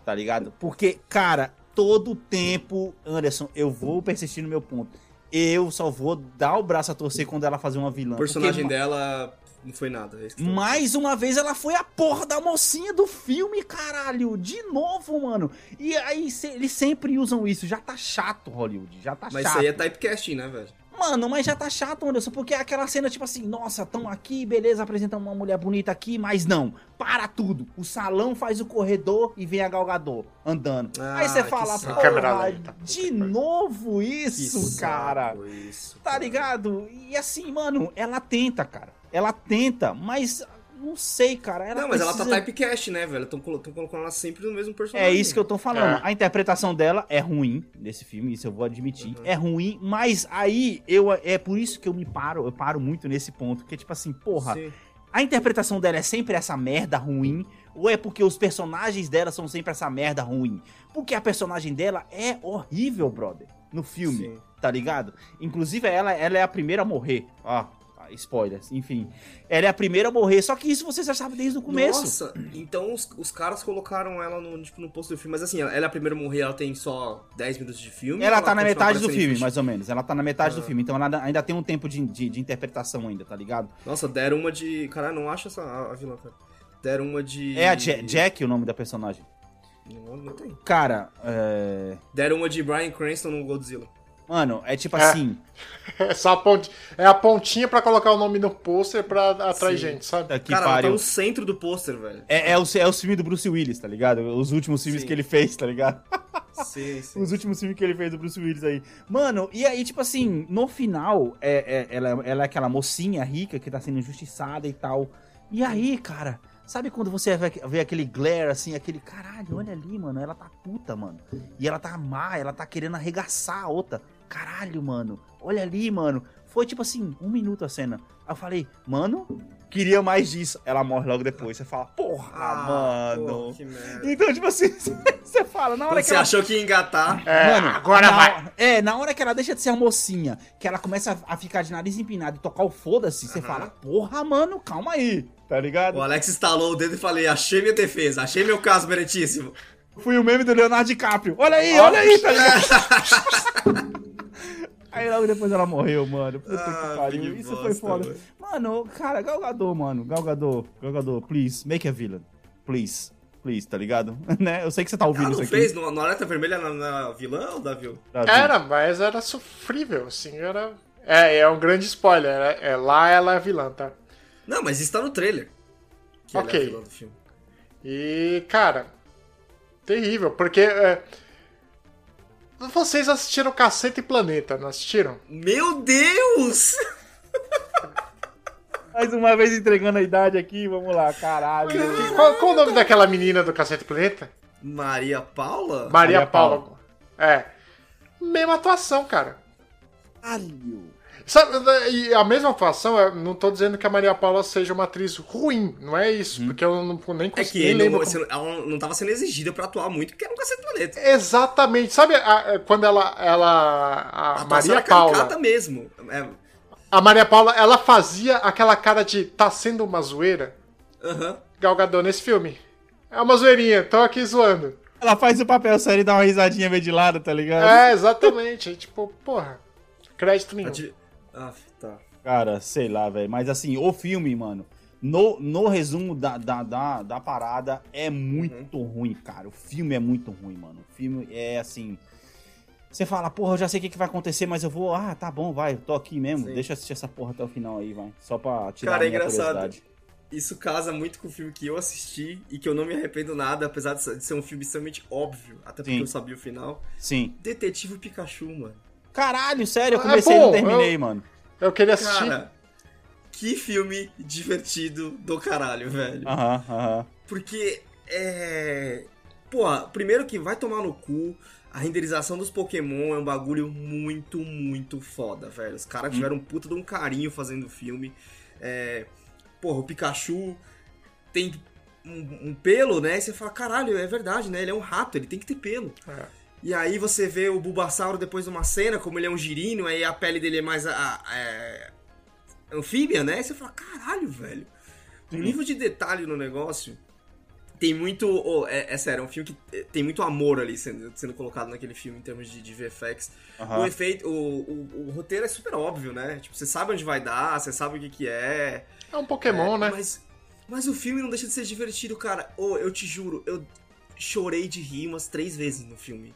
Tá ligado? Porque, cara, todo tempo, Anderson, eu vou persistir no meu ponto. Eu só vou dar o braço a torcer quando ela fazer uma vilã. O personagem Porque, dela não foi nada. é mais uma vez ela foi a porra da mocinha do filme, caralho. De novo, mano. E aí se- eles sempre usam isso. Já tá chato, Hollywood. Já tá Mas chato. isso aí é typecasting, né, velho? Mano, mas já tá chato, Anderson, porque é aquela cena tipo assim, nossa, tão aqui, beleza, apresentamos uma mulher bonita aqui, mas não, para tudo. O salão faz o corredor e vem a Galgador andando. Ah, Aí você fala, porra, lenta. de novo isso, Que cara. Isso, Tá cara. ligado? E assim, mano, ela tenta, cara. Ela tenta, mas não sei, cara. Ela Não, mas ela tá precisa- typecast, né, velho? Estão colocando ela sempre no mesmo É personagem. isso que eu tô falando. É. A interpretação dela é ruim nesse filme, isso eu vou admitir. É ruim, mas aí eu é por isso que eu me paro, eu paro muito nesse ponto, porque tipo assim, porra, Sim. a interpretação dela é sempre essa merda ruim, ou é porque os personagens dela são sempre essa merda ruim? Porque a personagem dela é horrível, brother, no filme, Sim. tá ligado? Inclusive ela, ela é a primeira a morrer. Ó, spoilers, enfim. Ela é a primeira a morrer, só que isso você já sabe desde o começo. Nossa, então os, os caras colocaram ela no, tipo, no posto do filme. Mas assim, ela, ela é a primeira a morrer, ela tem só 10 minutos de filme. Ela ou tá na metade do filme, mais ou menos. Ela tá na metade do Ah. filme, então ela ainda tem um tempo de, de, de interpretação ainda, tá ligado? Nossa, deram uma de. Caralho, não acha essa a, a vilã, cara. Deram uma de. É a Ja- Jack o nome da personagem. Não, não tem. Cara, é... Deram uma de Brian Cranston no Godzilla. Mano, é tipo É. assim... É só a ponte, é a pontinha pra colocar o nome no pôster pra atrair Sim. gente, sabe? tá Que cara, tá pariu. no centro do pôster, velho. É, é, o, é o filme do Bruce Willis, tá ligado? Os últimos filmes Sim. que ele fez, tá ligado? Sim, sim. Os últimos filmes que ele fez do Bruce Willis aí. Mano, e aí, tipo assim, no final, é, é- ela, ela é aquela mocinha rica que tá sendo injustiçada e tal. E aí, cara, sabe quando você vê, vê aquele glare, assim, aquele caralho, olha ali, mano, ela tá puta, mano. E ela tá má, ela tá querendo arregaçar a outra. Caralho, mano, olha ali, mano. Foi tipo assim, um minuto a cena. Aí eu falei, mano, queria mais disso. Ela morre logo depois. Você fala, porra, Ah, mano. merda. Então, tipo assim, você fala, na hora Quando que você ela achou que ia engatar. É, Mano, agora na vai. hora- É, na hora que ela deixa de ser a mocinha, que ela começa a, ficar de nariz empinado e tocar o foda-se, você fala, porra, mano, calma aí, tá ligado? O Alex estalou o dedo e falei, achei minha defesa, achei meu caso meritíssimo. Fui o meme do Leonardo DiCaprio. Olha aí, olha aí, tá ligado? aí logo depois ela morreu, mano. Puta Ah, que pariu. Isso bosta, foi foda. velho. Mano, cara, Galgador, mano. Galgador, Galgador, please, make a villain. Please. Please, tá ligado? né? Eu sei que você tá ouvindo Ela isso não aqui. fez no, no Alerta Vermelha na, na vilã ou Davi? Era, mas era sofrível, assim, era... É, é um grande spoiler, é, é, lá ela é vilã, tá? Não, mas isso tá no trailer. Que ela é a Ok. vilã do filme. E, cara, terrível, porque... é, vocês assistiram Cacete e Planeta, não assistiram? Meu Deus! Mais uma vez entregando a idade aqui, vamos lá, caralho. Qual, qual o nome daquela menina do Cacete e Planeta? Maria Paula? Maria, Maria Paula. Paula. É. Mesma atuação, cara. Caralho. Sabe, e a mesma atuação, eu não tô dizendo que a Maria Paula seja uma atriz ruim, não é isso, porque eu não, nem É consegui que nem não, não- ela não tava sendo exigida pra atuar muito, porque era um cacete planeta. Exatamente. Sabe a- a- quando ela. ela a, A Maria era Paula. mesmo. É, A Maria Paula, ela fazia aquela cara de tá sendo uma zoeira. aham. Galgador nesse filme. É uma zoeirinha, tô aqui zoando. Ela faz o papel sério e dá uma risadinha meio de lado, tá ligado? É, exatamente. Tipo, porra. Crédito nenhum. Ah, tá. Cara, sei lá, velho. Mas assim, o filme, mano, no, no resumo da, da, da, da parada, é muito ruim, cara. O filme é muito ruim, mano. O filme é assim. Você fala, porra, eu já sei o que, que vai acontecer, mas eu vou. Ah, tá bom, vai, eu tô aqui mesmo. Sim. Deixa eu assistir essa porra até o final aí, vai. Só pra tirar Cara, a é minha engraçado. curiosidade. Isso casa muito com o filme que eu assisti e que eu não me arrependo nada, apesar de ser- de ser um filme extremamente óbvio, até porque Sim. eu sabia o final. Sim. Detetive Pikachu, mano. Caralho, sério, eu É comecei e bom, não terminei, eu- mano. Eu queria assistir. Cara, que filme divertido do caralho, velho. Aham, aham. Porque é. Pô, primeiro que vai tomar no cu. A renderização dos Pokémon é um bagulho muito, muito foda, velho. Os caras tiveram um puta de um carinho fazendo o filme. É. Porra, o Pikachu tem um, um pelo, né? E você fala, caralho, é verdade, né? Ele é um rato, ele tem que ter pelo. É. E aí você vê o Bulbasauro depois de uma cena, como ele é um girino, aí a pele dele é mais a, a- é, anfíbia, né? E você fala, caralho, velho. O nível de detalhe no negócio tem muito. oh, é, é sério, é um filme que eh, tem muito amor ali sendo, sendo colocado naquele filme em termos de, de VFX. aham. O efeito, o, o, o roteiro é super óbvio, né? Tipo, você sabe onde vai dar, você sabe o que, que é. É um Pokémon, É, né? Mas, mas o filme não deixa de ser divertido, cara. Ô, eu te juro, eu chorei de rir umas três vezes no filme.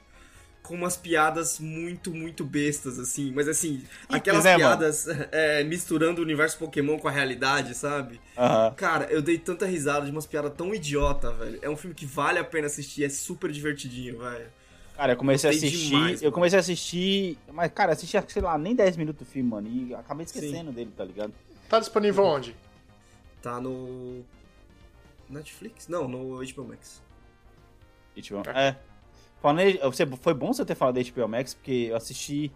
Com umas piadas muito, muito bestas, assim. Mas assim, aquelas é, piadas é, misturando o universo Pokémon com a realidade, sabe? Aham. Cara, eu dei tanta risada de umas piadas tão idiota, velho. É um filme que vale a pena assistir, é super divertidinho, velho. Cara, eu comecei a Gostei assistir. demais, eu comecei a assistir. Mas, cara, assisti, sei lá, nem 10 minutos do filme, mano. E acabei esquecendo dele, tá ligado? Tá disponível onde? Tá no. Netflix? Não, no HBO Max. HBO. É. Falando, você, foi bom você ter falado da HBO Max, porque eu assisti.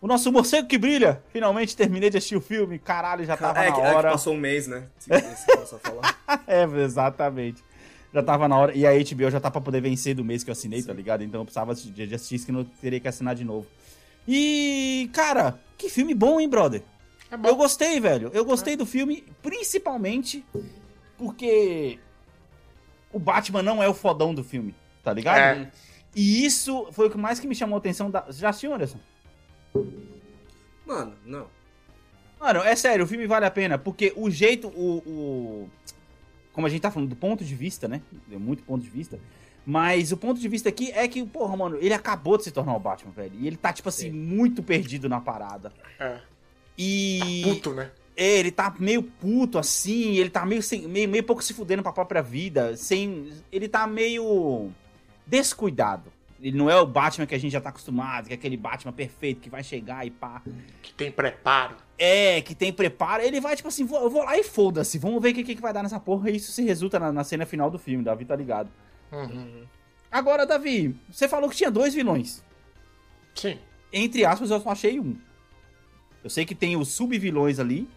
O nosso morcego que brilha! Finalmente terminei de assistir o filme. Caralho, já tava é, na que, é que hora. passou um mês, né? Se falar. é, exatamente. Já tava na hora. E a HBO já tá pra poder vencer do mês que eu assinei, tá ligado? Então eu precisava de, assistir isso que eu não teria que assinar de novo. E, cara, que filme bom, hein, brother? É bom. Eu gostei, velho. Eu gostei do filme, principalmente porque o Batman não é o fodão do filme, tá ligado? É. E isso foi o que mais que me chamou a atenção. Da... Já assistiu, Anderson? Mano, não. Mano, é sério, o filme vale a pena, porque o jeito, o, o- Como a gente tá falando do ponto de vista, né? Deu muito ponto de vista. Mas o ponto de vista aqui é que, porra, mano, ele acabou de se tornar o Batman, velho. E ele tá, tipo assim, Sim. muito perdido na parada. É. E. Puto, né? É, ele tá meio puto, assim, ele tá meio, sem, meio, meio pouco se fudendo pra própria vida, sem... Ele tá meio descuidado, Ele não é o Batman que a gente já tá acostumado, que é aquele Batman perfeito que vai chegar e pá. Que tem preparo. É, que tem preparo. Ele vai, tipo assim, vou, eu vou lá e foda-se. Vamos ver o que, que vai dar nessa porra. E isso se resulta na, na cena final do filme, Davi tá ligado. Agora, Davi, você falou que tinha dois vilões. Sim. Entre aspas, eu só achei um. Eu sei que tem os sub-vilões ali,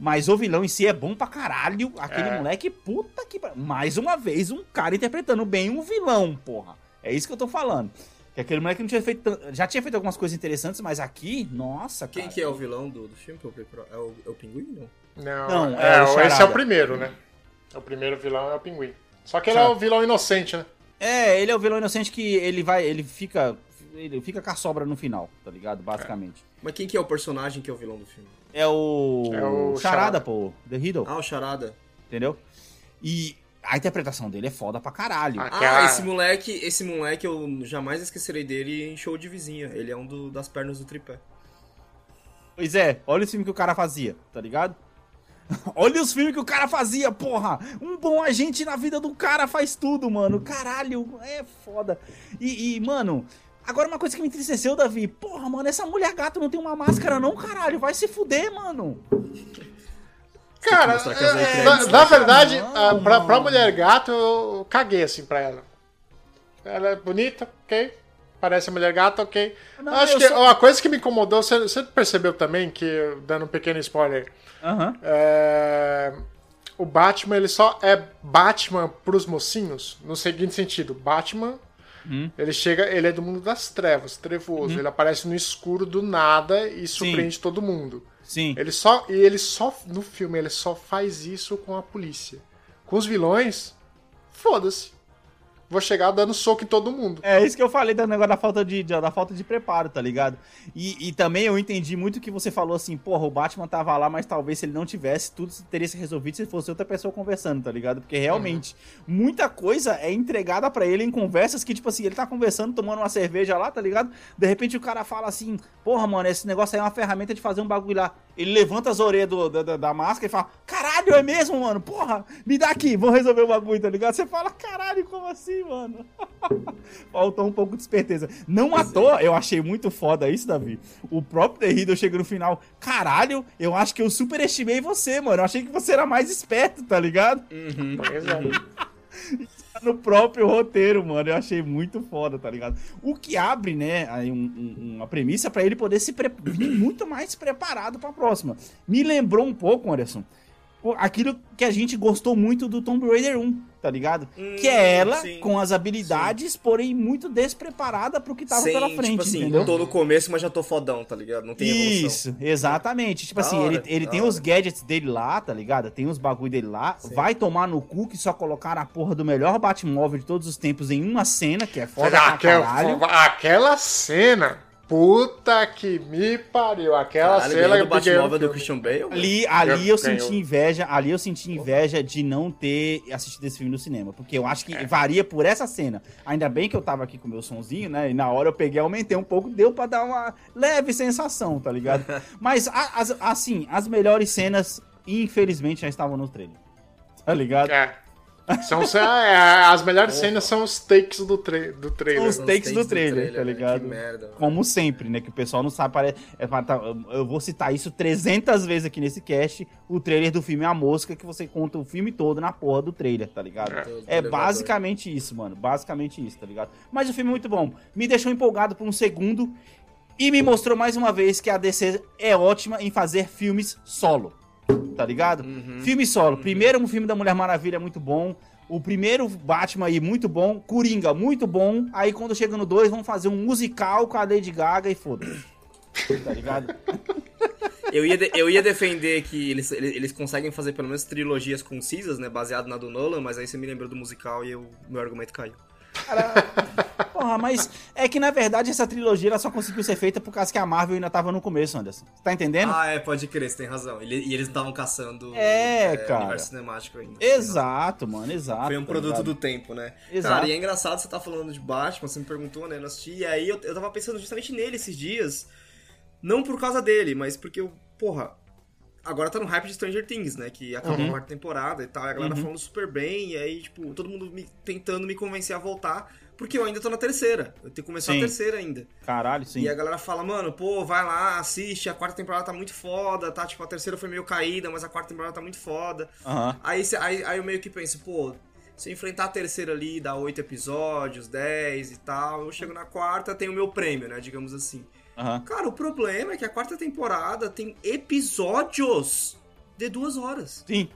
mas o vilão em si é bom pra caralho. Aquele É. moleque, puta que. Mais uma vez, um cara interpretando bem um vilão, porra. É isso que eu tô falando. Que aquele moleque não tinha feito. Já tinha feito algumas coisas interessantes, mas aqui, nossa, Quem cara. que é o vilão do, do filme? É o, é o Pinguim, não? Não, Não, é, é o esse é o primeiro, né? O primeiro vilão é o pinguim. Só que ele é o vilão inocente, né? É, ele é o vilão inocente que ele vai. Ele fica. Ele fica com a sobra no final, tá ligado? Basicamente. Mas quem que é o personagem que é o vilão do filme? É, o. É o Charada, Charada. pô. The Riddle, Ah, o Charada. entendeu? E a interpretação dele é foda pra caralho. Ah, Ah, Cara. esse moleque, esse moleque eu jamais esquecerei dele em show de vizinha. Ele é um do- das pernas do tripé. Pois é, olha os filmes que o cara fazia, tá ligado? olha os filmes que o cara fazia, porra! Um bom agente na vida do cara faz tudo, mano. Caralho, é foda. E, e, mano, agora uma coisa que me entristeceu, Davi. Porra, mano, essa mulher gato não tem uma máscara, não, caralho. Vai se fuder, mano. Cara, é, entregas- na, na verdade, Não, a- pra, pra mulher gato, eu caguei assim pra ela. Ela é bonita, ok. Parece mulher gata, ok. Não, Acho que só- uma coisa que me incomodou, você, você percebeu também, que, dando um pequeno spoiler, é, o Batman, ele só é Batman pros mocinhos, no seguinte sentido, Batman, Hum. ele chega, ele é do mundo das trevas, trevoso, ele aparece no escuro do nada e surpreende todo mundo. Sim. Ele só. E ele só. No filme, ele só faz isso com a polícia. Com os vilões, foda-se. Vou chegar dando soco em todo mundo. É isso que eu falei do negócio da falta de, da falta de preparo, tá ligado? E, e também eu entendi muito que você falou assim, porra, o Batman tava lá, mas talvez se ele não tivesse, tudo teria se resolvido se fosse outra pessoa conversando, tá ligado? Porque realmente, muita coisa é entregada pra ele em conversas que, tipo assim, ele tá conversando, tomando uma cerveja lá, tá ligado? De repente o cara fala assim, porra, mano, esse negócio aí é uma ferramenta de fazer um bagulho lá. Ele levanta as orelhas do- da, da, máscara e fala, caralho, é mesmo, mano? Porra, me dá aqui, vamos resolver o bagulho, tá ligado? Você fala, caralho, como assim, mano? Faltou um pouco de esperteza. Não à toa, eu achei muito foda isso, Davi. O próprio The Riddle chega no final, caralho, eu acho que eu superestimei você, mano. Eu achei que você era mais esperto, tá ligado? Pois é. No próprio roteiro, mano. Eu achei muito foda, tá ligado? O que abre, né, aí um- um- uma premissa pra ele poder se vir muito mais preparado pra próxima. Me lembrou um pouco, Anderson, aquilo que a gente gostou muito do Tomb Raider 1, tá ligado? que é ela sim, com as habilidades, porém muito despreparada pro que tava Sem, pela frente, tipo assim, entendeu? tô no começo, mas já tô fodão, tá ligado? Não tem evolução. Isso, exatamente. Tipo Da assim, hora, ele, ele tem hora. os gadgets dele lá, tá ligado? Tem os bagulho dele lá. Vai tomar no cu que só colocaram a porra do melhor Batmóvel de todos os tempos em uma cena, que é foda pra Aquela, caralho. aquela cena. Puta que me pariu. Aquela Caralho, cena eu do Batmóvel do. Christian Bale? Ali, ali eu Ganhou. senti inveja, ali eu senti inveja de não ter assistido esse filme no cinema, porque eu acho que É. varia por essa cena. Ainda bem que eu tava aqui com o meu sonzinho, né? E na hora eu peguei, aumentei um pouco, deu pra dar uma leve sensação, tá ligado? Mas as- assim, as melhores cenas, infelizmente, já estavam no trailer. Tá ligado? É. São, é, as melhores cenas são os takes do, tra do trailer. Os né? takes do trailer, tá velho, ligado? Que merda. mano. Como sempre, né? Que o pessoal não sabe. Pare... É, tá- eu vou citar isso 300 vezes aqui nesse cast. O trailer do filme é a mosca, que você conta o filme todo na porra do trailer, tá ligado? É. É basicamente isso, mano. Basicamente isso, tá ligado? Mas o filme é muito bom. Me deixou empolgado por um segundo. E me mostrou mais uma vez que a DC é ótima em fazer filmes solo. Tá ligado? Filme solo. Primeiro, um filme da Mulher Maravilha é muito bom. O primeiro Batman aí, muito bom. Coringa, muito bom. Aí quando chega no 2, vão fazer um musical com a Lady Gaga e foda-se. Tá ligado? Eu ia, de- eu ia defender que eles, eles, eles conseguem fazer pelo menos trilogias concisas, né? Baseado na do Nolan, mas aí você me lembrou do musical e eu, meu argumento caiu. Porra, mas é que na verdade essa trilogia ela só conseguiu ser feita por causa que a Marvel ainda tava no começo, Anderson. Tá entendendo? Ah, é, pode crer, você tem razão. Ele- e eles estavam caçando É, cara. universo cinemático ainda. Exato, mano, exato. Foi um tá produto ligado? do tempo, né? Exato. Cara, e é engraçado você tá falando de Batman, você me perguntou, né? Eu assisti, e aí eu, eu tava pensando justamente nele esses dias. Não por causa dele, mas porque eu, porra, agora tá no hype de Stranger Things, né? Que acabou Uhum. a quarta temporada e tal, e a galera falando super bem, e aí, tipo, todo mundo me- tentando me convencer a voltar. porque eu ainda tô na terceira. Eu tenho que começar Sim. a terceira ainda. Caralho, sim. E a galera fala, mano, pô, vai lá, assiste, a quarta temporada tá muito foda, tá? Tipo, a terceira foi meio caída, mas a quarta temporada tá muito foda. Aham. Aí, aí, aí eu meio que penso, pô, se eu enfrentar a terceira ali, dá oito episódios, dez e tal, eu chego na quarta, tenho o meu prêmio, né? Digamos assim. Aham. Cara, o problema é que a quarta temporada tem episódios de duas horas. Sim.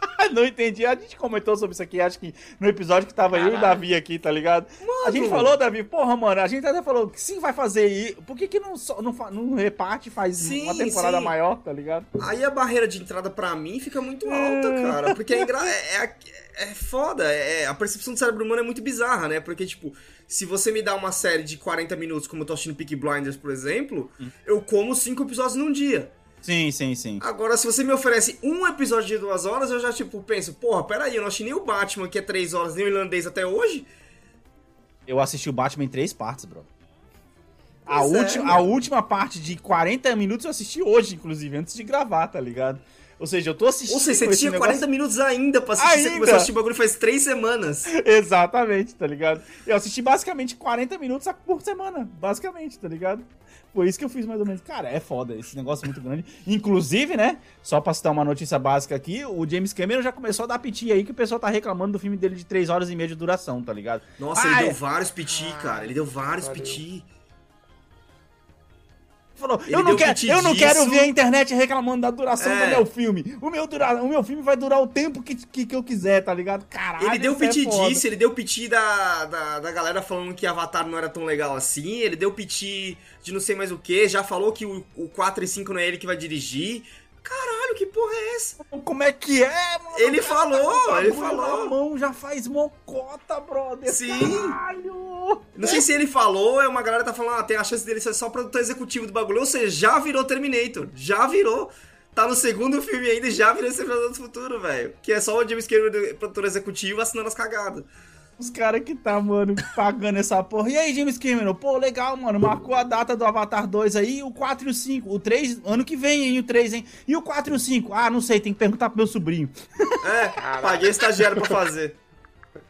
não entendi. A gente comentou sobre isso aqui, acho que no episódio que tava eu e o Davi aqui, tá ligado? A gente falou, Davi, porra, mano, a gente até falou que sim vai fazer isso. Por que, que não, só, não, não reparte e faz Sim, uma temporada sim. maior, tá ligado? Aí a barreira de entrada pra mim fica muito alta, cara. Porque é, é, é, é foda. É, a percepção do cérebro humano é muito bizarra, né? Porque, tipo, se você me dá uma série de 40 minutos, como eu tô assistindo Peaky Blinders, por exemplo, eu como cinco episódios num dia. Sim, sim, sim. Agora, se você me oferece um episódio de duas horas, eu já, tipo, penso, porra, peraí, eu não achei nem o Batman, que é três horas, nem o irlandês até hoje. Eu assisti o Batman em três partes, bro. A, Pois é, última, a última parte de 40 minutos eu assisti hoje, inclusive, antes de gravar, tá ligado? Ou seja, eu tô assistindo. Ou seja, você tinha negócio- 40 minutos ainda pra assistir. Você Ainda? começou a assistir o bagulho faz três semanas. Exatamente, tá ligado? Eu assisti basicamente 40 minutos por semana, basicamente, tá ligado? Foi isso que eu fiz mais ou menos. Cara, é foda, esse negócio é muito grande. Inclusive, né, só pra citar uma notícia básica aqui, o James Cameron já começou a dar piti aí que o pessoal tá reclamando do filme dele de 3 horas e meia de duração, tá ligado? Nossa, Ah, ele é. deu vários piti, cara. Ele deu vários Valeu. piti. Falou, eu não, quero, eu não quero ver a internet reclamando da duração É. do meu filme. O meu, dura, o meu filme vai durar o tempo que, que, que eu quiser, tá ligado? Caralho, Ele deu é piti foda. disso, ele deu piti da, da, da galera falando que Avatar não era tão legal assim, ele deu piti de não sei mais o que, já falou que o, o 4 e 5 não é ele que vai dirigir. Caralho, que porra é essa? Como é que é, mano? Ele tá falou, o ele falou. Na mão já faz mocota, brother. Sim. Caralho. Não sei se ele falou, é uma galera tá falando, ah, tem a chance dele ser só produtor executivo do bagulho, ou seja, já virou Terminator, já virou. Tá no segundo filme ainda e já virou Exterminador do Futuro, velho. Que é só o James Cameron, produtor executivo, assinando as cagadas. Os caras que tá, mano, pagando essa porra. E aí, James Cameron? Pô, legal, mano. Marcou a data do Avatar 2 aí, o 4 e o 5. O 3, ano que vem, hein, o 3, hein? E o 4 e o 5? Ah, não sei, tem que perguntar pro meu sobrinho. É, paguei estagiário pra fazer.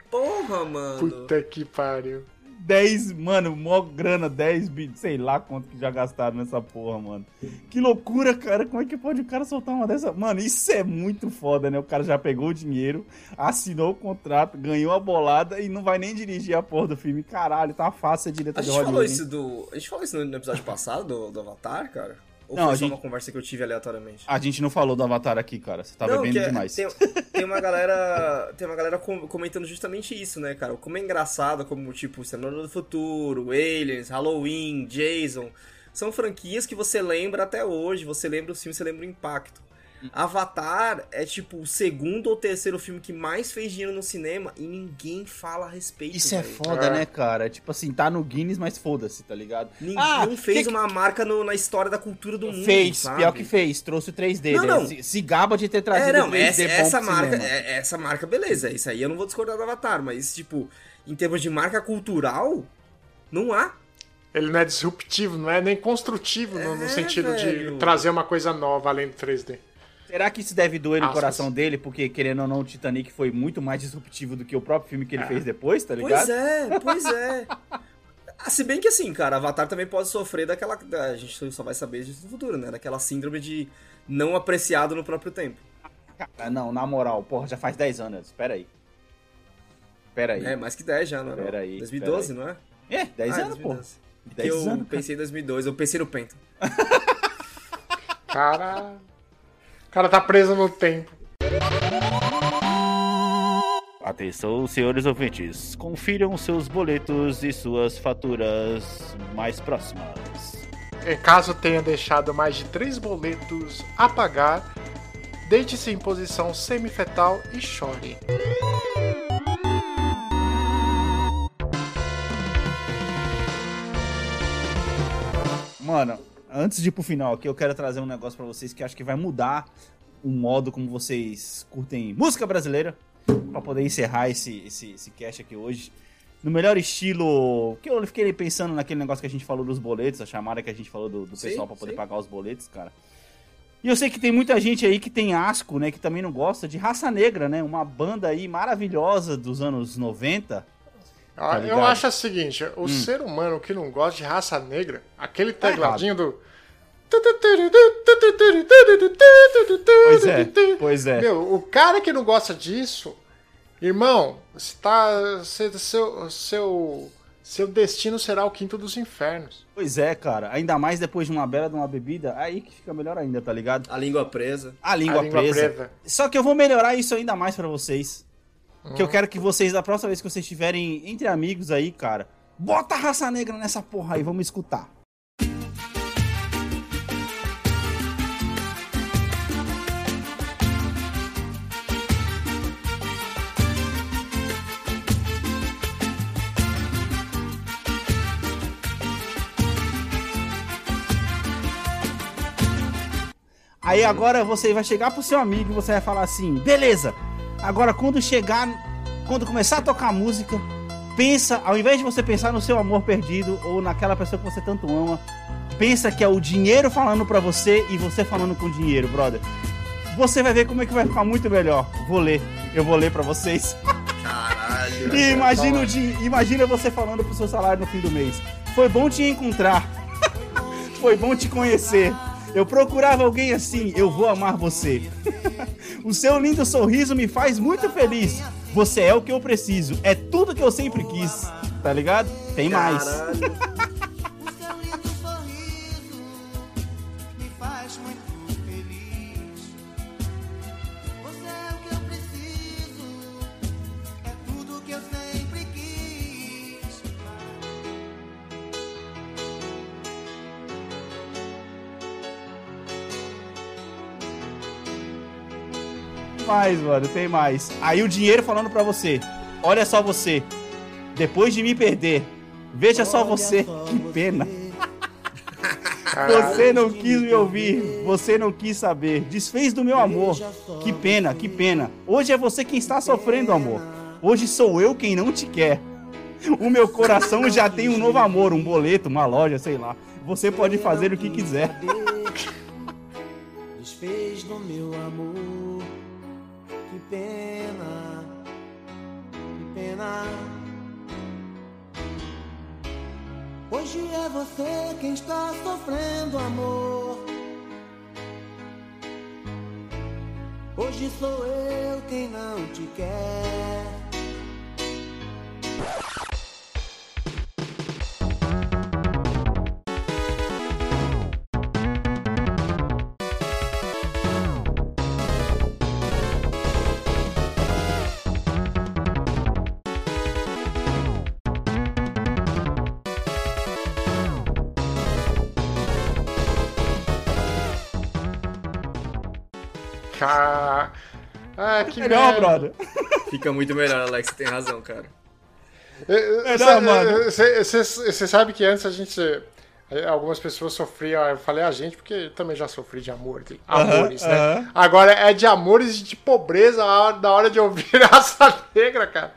Porra, mano. Puta que pariu. 10, mano, mó grana, 10 bits, sei lá quanto que já gastaram nessa porra, mano. Que loucura, cara. Como é que pode o cara soltar uma dessa? Mano, isso é muito foda, né? O cara já pegou o dinheiro, assinou o contrato, ganhou a bolada e não vai nem dirigir a porra do filme. Caralho, tá fácil A de gente falou Hollywood. isso hein? do. A gente falou isso no episódio passado do, do Avatar, cara? Ou Não, foi a só gente- uma conversa que eu tive aleatoriamente? A gente não falou do Avatar aqui, cara. Você tá Não, bebendo é- demais. Tem, tem uma galera. Tem uma galera com- comentando justamente isso, né, cara? Como é engraçado, como tipo, Senador do Futuro, Aliens, Halloween, Jason. São franquias que você lembra até hoje, você lembra os filmes, você lembra o impacto. Avatar é tipo o segundo ou terceiro filme que mais fez dinheiro no cinema e ninguém fala a respeito. Isso é velho. foda, É. né, cara? Tipo assim, tá no Guinness, mas foda-se, tá ligado? Ninguém Ah, fez que- uma marca no- na história da cultura do mundo. Fez, sabe? pior que fez, trouxe o 3D. Não, né? não. Se, se gaba de ter trazido É, não, o 3D essa, bom essa pro marca, é- essa marca, beleza, isso aí eu não vou discordar do Avatar, mas, tipo, em termos de marca cultural, não há. Ele não é disruptivo, não é nem construtivo no, no É, sentido velho. de trazer uma coisa nova além do 3D. Será que isso deve doer no Aspas. coração dele? Porque, querendo ou não, o Titanic foi muito mais disruptivo do que o próprio filme que ele fez depois, tá ligado? Pois é, pois é. Ah, Se bem que assim, cara, Avatar também pode sofrer daquela. da- a gente só vai saber disso no futuro, né? Daquela síndrome de não apreciado no próprio tempo. Ah, não, na moral, porra, já faz 10 anos. Espera aí. Espera aí. É, mais que 10 já, não é? Pera aí, 2012, pera não é? É, 10 Ah, anos, pô. 2012. Que 10 eu anos. pensei em 2012, eu pensei no Penta. Cara. O cara tá preso no tempo. Atenção, senhores ouvintes. Confiram seus boletos e suas faturas mais próximas. Em caso tenha deixado mais de três boletos a pagar, deite-se em posição semifetal e chore. Mano, antes de ir pro final aqui, eu quero trazer um negócio pra vocês que acho que vai mudar o modo como vocês curtem música brasileira. Pra poder encerrar esse, esse, esse cast aqui hoje. No melhor estilo. Que eu fiquei pensando naquele negócio que a gente falou dos boletos, a chamada que a gente falou do, do Sim, pessoal pra poder sim. pagar os boletos, cara. E eu sei que tem muita gente aí que tem asco, né? Que também não gosta de Raça Negra, né? Uma banda aí maravilhosa dos anos 90. Ah, Tá eu ligado? Hum. acho o seguinte, o ser humano que não gosta de raça negra, aquele tecladinho do. Pois é, pois é. Meu, o cara que não gosta disso, irmão, tá, você- seu, seu, seu destino será o quinto dos infernos. Pois é, cara. Ainda mais depois de uma bela de uma bebida, aí que fica melhor ainda, tá ligado? A língua presa. A língua, A língua presa. presa. Só que eu vou melhorar isso ainda mais pra vocês. Que Hum. eu quero que vocês, da próxima vez que vocês estiverem entre amigos aí, cara, bota a raça negra nessa porra aí, vamos escutar. Aí agora você vai chegar pro seu amigo e você vai falar assim: beleza, agora quando chegar, quando começar a tocar música, pensa, ao invés de você pensar no seu amor perdido ou naquela pessoa que você tanto ama, pensa que é o dinheiro falando pra você e você falando com o dinheiro, brother. Você vai ver como é que vai ficar muito melhor. Vou ler, eu vou ler pra vocês. Caralho. E imagina, o imagina você falando pro seu salário no fim do mês. Foi bom te encontrar. Foi bom te conhecer. Eu procurava alguém assim, eu vou amar você. o seu lindo sorriso me faz muito feliz. Você é o que eu preciso. É tudo que eu sempre quis. Tá ligado? Tem mais. mais, mano, tem mais. Aí o dinheiro falando pra você. Olha só você. Depois de me perder. Veja só você. Que pena. Você não quis me ouvir, você não quis saber. Desfez do meu amor. Que pena, que pena. Hoje é você quem está sofrendo, amor. Hoje sou eu quem não te quer. O meu coração já tem um novo amor, um boleto, uma loja, sei lá. Você pode fazer o que quiser. Desfez do meu amor. Pena, que pena. Hoje é você quem está sofrendo, amor. Hoje sou eu quem não te quer. Ca- Ah, que Melhor, merda. brother. Fica muito melhor, Alex. Você tem razão, cara. Melhor, mano. Você sabe que antes a gente. Algumas pessoas sofriam, eu falei a gente, porque eu também já sofri de amor, de amores, né? aham. Agora é de amores e de pobreza na hora de ouvir raça negra, cara.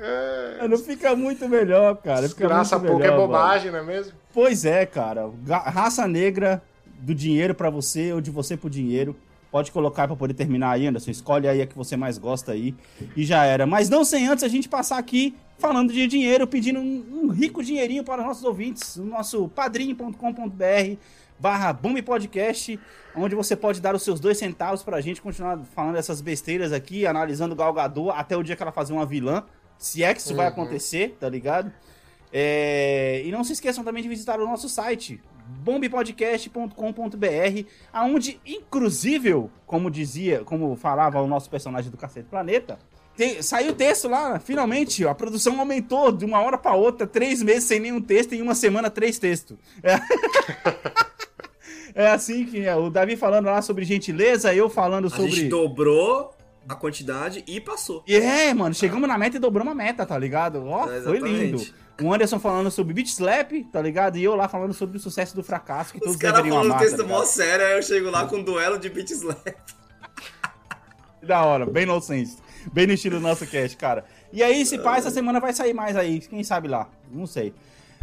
É, Não fica muito melhor, cara. Graça pouco é melhor, mano. bobagem, não é mesmo? Pois é, cara. Raça negra do dinheiro pra você ou de você pro dinheiro. Pode colocar pra poder terminar aí, Anderson. Escolhe aí a que você mais gosta aí. E já era. Mas não sem antes a gente passar aqui falando de dinheiro, pedindo um, um rico dinheirinho para os nossos ouvintes. O nosso padrim.com.br barra Bombe Podcast, onde você pode dar os seus dois centavos pra gente continuar falando essas besteiras aqui, analisando Gal Gadot até o dia que ela fazer uma vilã. Se é que isso vai acontecer, tá ligado? É, E não se esqueçam também de visitar o nosso site, bombepodcast.com.br, aonde, inclusive, como dizia, como falava o nosso personagem do Cacete Planeta, tem- saiu o texto lá, finalmente, a produção aumentou de uma hora pra outra, três meses sem nenhum texto, em uma semana, três textos. É, É assim que é. O Davi falando lá sobre gentileza, eu falando A sobre. gente dobrou a quantidade e passou. E É, mano, chegamos na meta e dobramos a meta, tá ligado? Ó, É, foi lindo. O Anderson falando sobre beat slap, tá ligado? E eu lá falando sobre o sucesso do fracasso que Os todos caras deveriam falando amar. texto tá mó sério, aí eu chego lá com um duelo de beat slap. Da hora, bem no sense. Bem no estilo do nosso cast, cara. E aí, se pá, essa semana vai sair mais aí. Quem sabe lá? Não sei.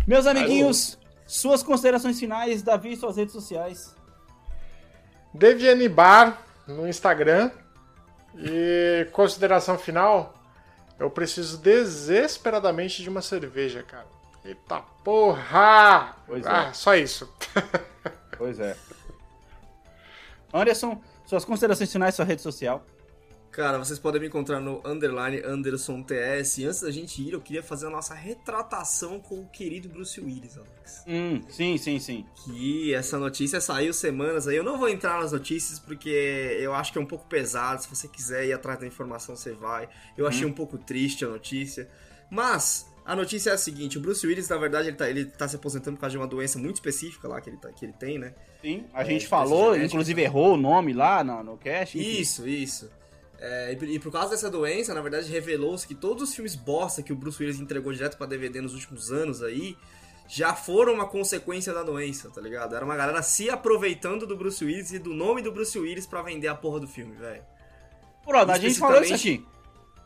Meus amiguinhos, suas considerações finais, Davi, suas redes sociais. Deviane Bar no Instagram. E consideração final. Eu preciso desesperadamente de uma cerveja, cara. Eita porra! Pois é. ah, só isso. Pois é. Anderson, suas considerações finais, sua rede social. Cara, vocês podem me encontrar no underline Anderson TS. E antes da gente ir, eu queria fazer a nossa retratação com o querido Bruce Willis, Alex. Hum, sim, sim, sim. Que essa notícia saiu semanas aí. Eu não vou entrar nas notícias porque eu acho que é um pouco pesado. Se você quiser ir atrás da informação, você vai. Eu achei um pouco triste a notícia. Mas a notícia é a seguinte: o Bruce Willis, na verdade, ele tá, ele tá se aposentando por causa de uma doença muito específica lá que ele, tá, que ele tem, né? Sim, a É, gente falou, inclusive errou o nome lá no, no cast. enfim. Isso, isso. É, e por- e por causa dessa doença, na verdade, revelou-se que todos os filmes bosta que o Bruce Willis entregou direto pra DVD nos últimos anos aí já foram uma consequência da doença, tá ligado? Era uma galera se aproveitando do Bruce Willis e do nome do Bruce Willis pra vender a porra do filme, velho. Brother, a gente falou isso aqui.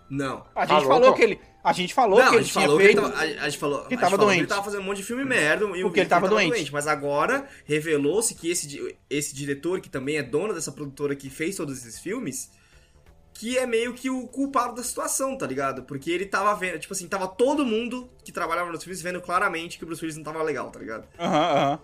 Não. A gente Falou, falou que ele. A gente falou Não, que a ele falou feito. que ele tava, a, a gente falou, que a tava doente. ele tava fazendo um monte de filme merda e Porque ele tava doente. Mas agora revelou-se que esse, esse diretor, que também é dono dessa produtora que fez todos esses filmes, que é meio que o culpado da situação, tá ligado? Porque ele tava vendo, tipo assim, tava todo mundo que trabalhava nos filmes vendo claramente que o Bruce Willis não tava legal, tá ligado? Aham, aham.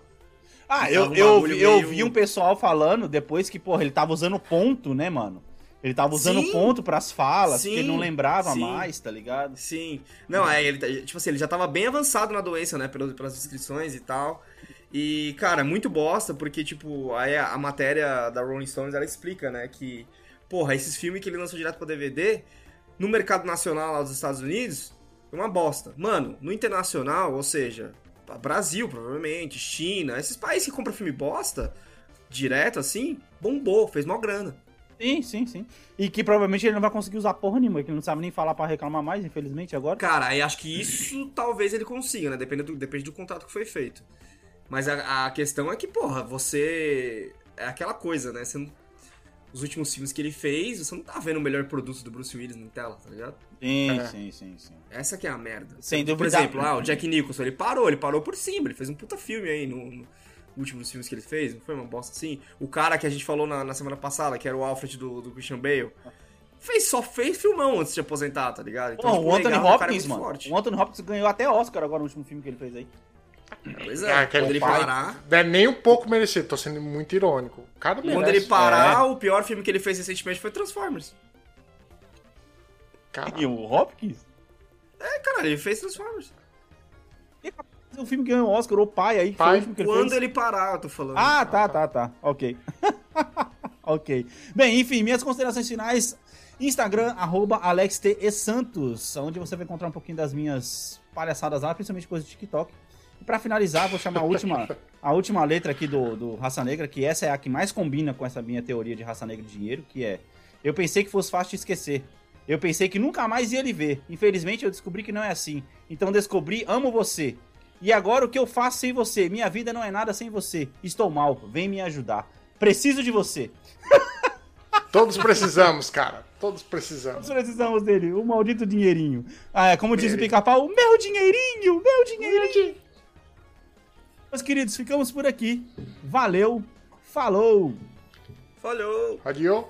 Ah, Então, eu, um eu, vi- eu meio- vi um pessoal falando depois que, porra, ele tava usando ponto, né, mano? Ele tava usando Sim. ponto pras falas, porque ele não Sim, lembrava sim. mais, tá ligado? Sim. Não, é, ele, tá- tipo assim, ele já tava bem avançado na doença, né, pelas, pelas descrições e tal. E, cara, muito bosta, porque, tipo, aí a, a matéria da Rolling Stones, ela explica, né, que, porra, esses filmes que ele lançou direto pra DVD, no mercado nacional lá dos Estados Unidos, é uma bosta. Mano, no internacional, ou seja, Brasil, provavelmente, China, esses países que compram filme bosta, direto, assim, bombou, fez mó grana. Sim, sim, sim. E que provavelmente ele não vai conseguir usar porra nenhuma, que ele não sabe nem falar pra reclamar mais, infelizmente, agora. Cara, aí acho que isso talvez ele consiga, né? Depende do, depende do contrato que foi feito. Mas a, a questão é que, porra, você. É aquela coisa, né? Você não- Os últimos filmes que ele fez, você não tá vendo o melhor produto do Bruce Willis na tela, tá ligado? Sim, É. sim, sim, sim. Essa que é a merda. Sem Por dúvida. exemplo, ah, o Jack Nicholson, ele parou, ele parou por cima, ele fez um puta filme aí no, no último dos filmes que ele fez, não foi uma bosta assim? O cara que a gente falou na, na semana passada, que era o Alfred do, do Christian Bale, fez, só fez filmão antes de aposentar, tá ligado? Pô, tipo, o Anthony legal, cara é Hopkins, muito mano. forte. O Anthony Hopkins ganhou até Oscar agora no último filme que ele fez aí. Pois é, Ah, quando ele pai- parar. Não é nem um pouco merecido, tô sendo muito irônico. O cara merece. Quando ele parar, É. o pior filme que ele fez recentemente foi Transformers. Cara, E o Hopkins? É, cara, ele fez Transformers. O filme que ganhou o Oscar, o pai aí, Pai, que ele Quando fez. ele parar, eu tô falando. Ah, tá, tá, tá. Ok. ok. Bem, enfim, minhas considerações finais. Instagram, arroba AlexTESantos, onde você vai encontrar um pouquinho das minhas palhaçadas lá, principalmente coisas do TikTok. E pra finalizar, vou chamar a última, a última letra aqui do, do Raça Negra, que essa é a que mais combina com essa minha teoria de raça negra e dinheiro, que é Eu pensei que fosse fácil de esquecer. Eu pensei que nunca mais ia lhe ver. Infelizmente, eu descobri que não é assim. Então descobri, amo você. E agora o que eu faço sem você? Minha vida não é nada sem você. Estou mal, vem me ajudar. Preciso de você. todos precisamos, cara. Todos precisamos. Nós precisamos dele, o maldito dinheirinho. Ah, é, como diz o pica-pau, meu dinheirinho, meu dinheirinho. Meus queridos, ficamos por aqui. Valeu, falou. Falhou! Adiós.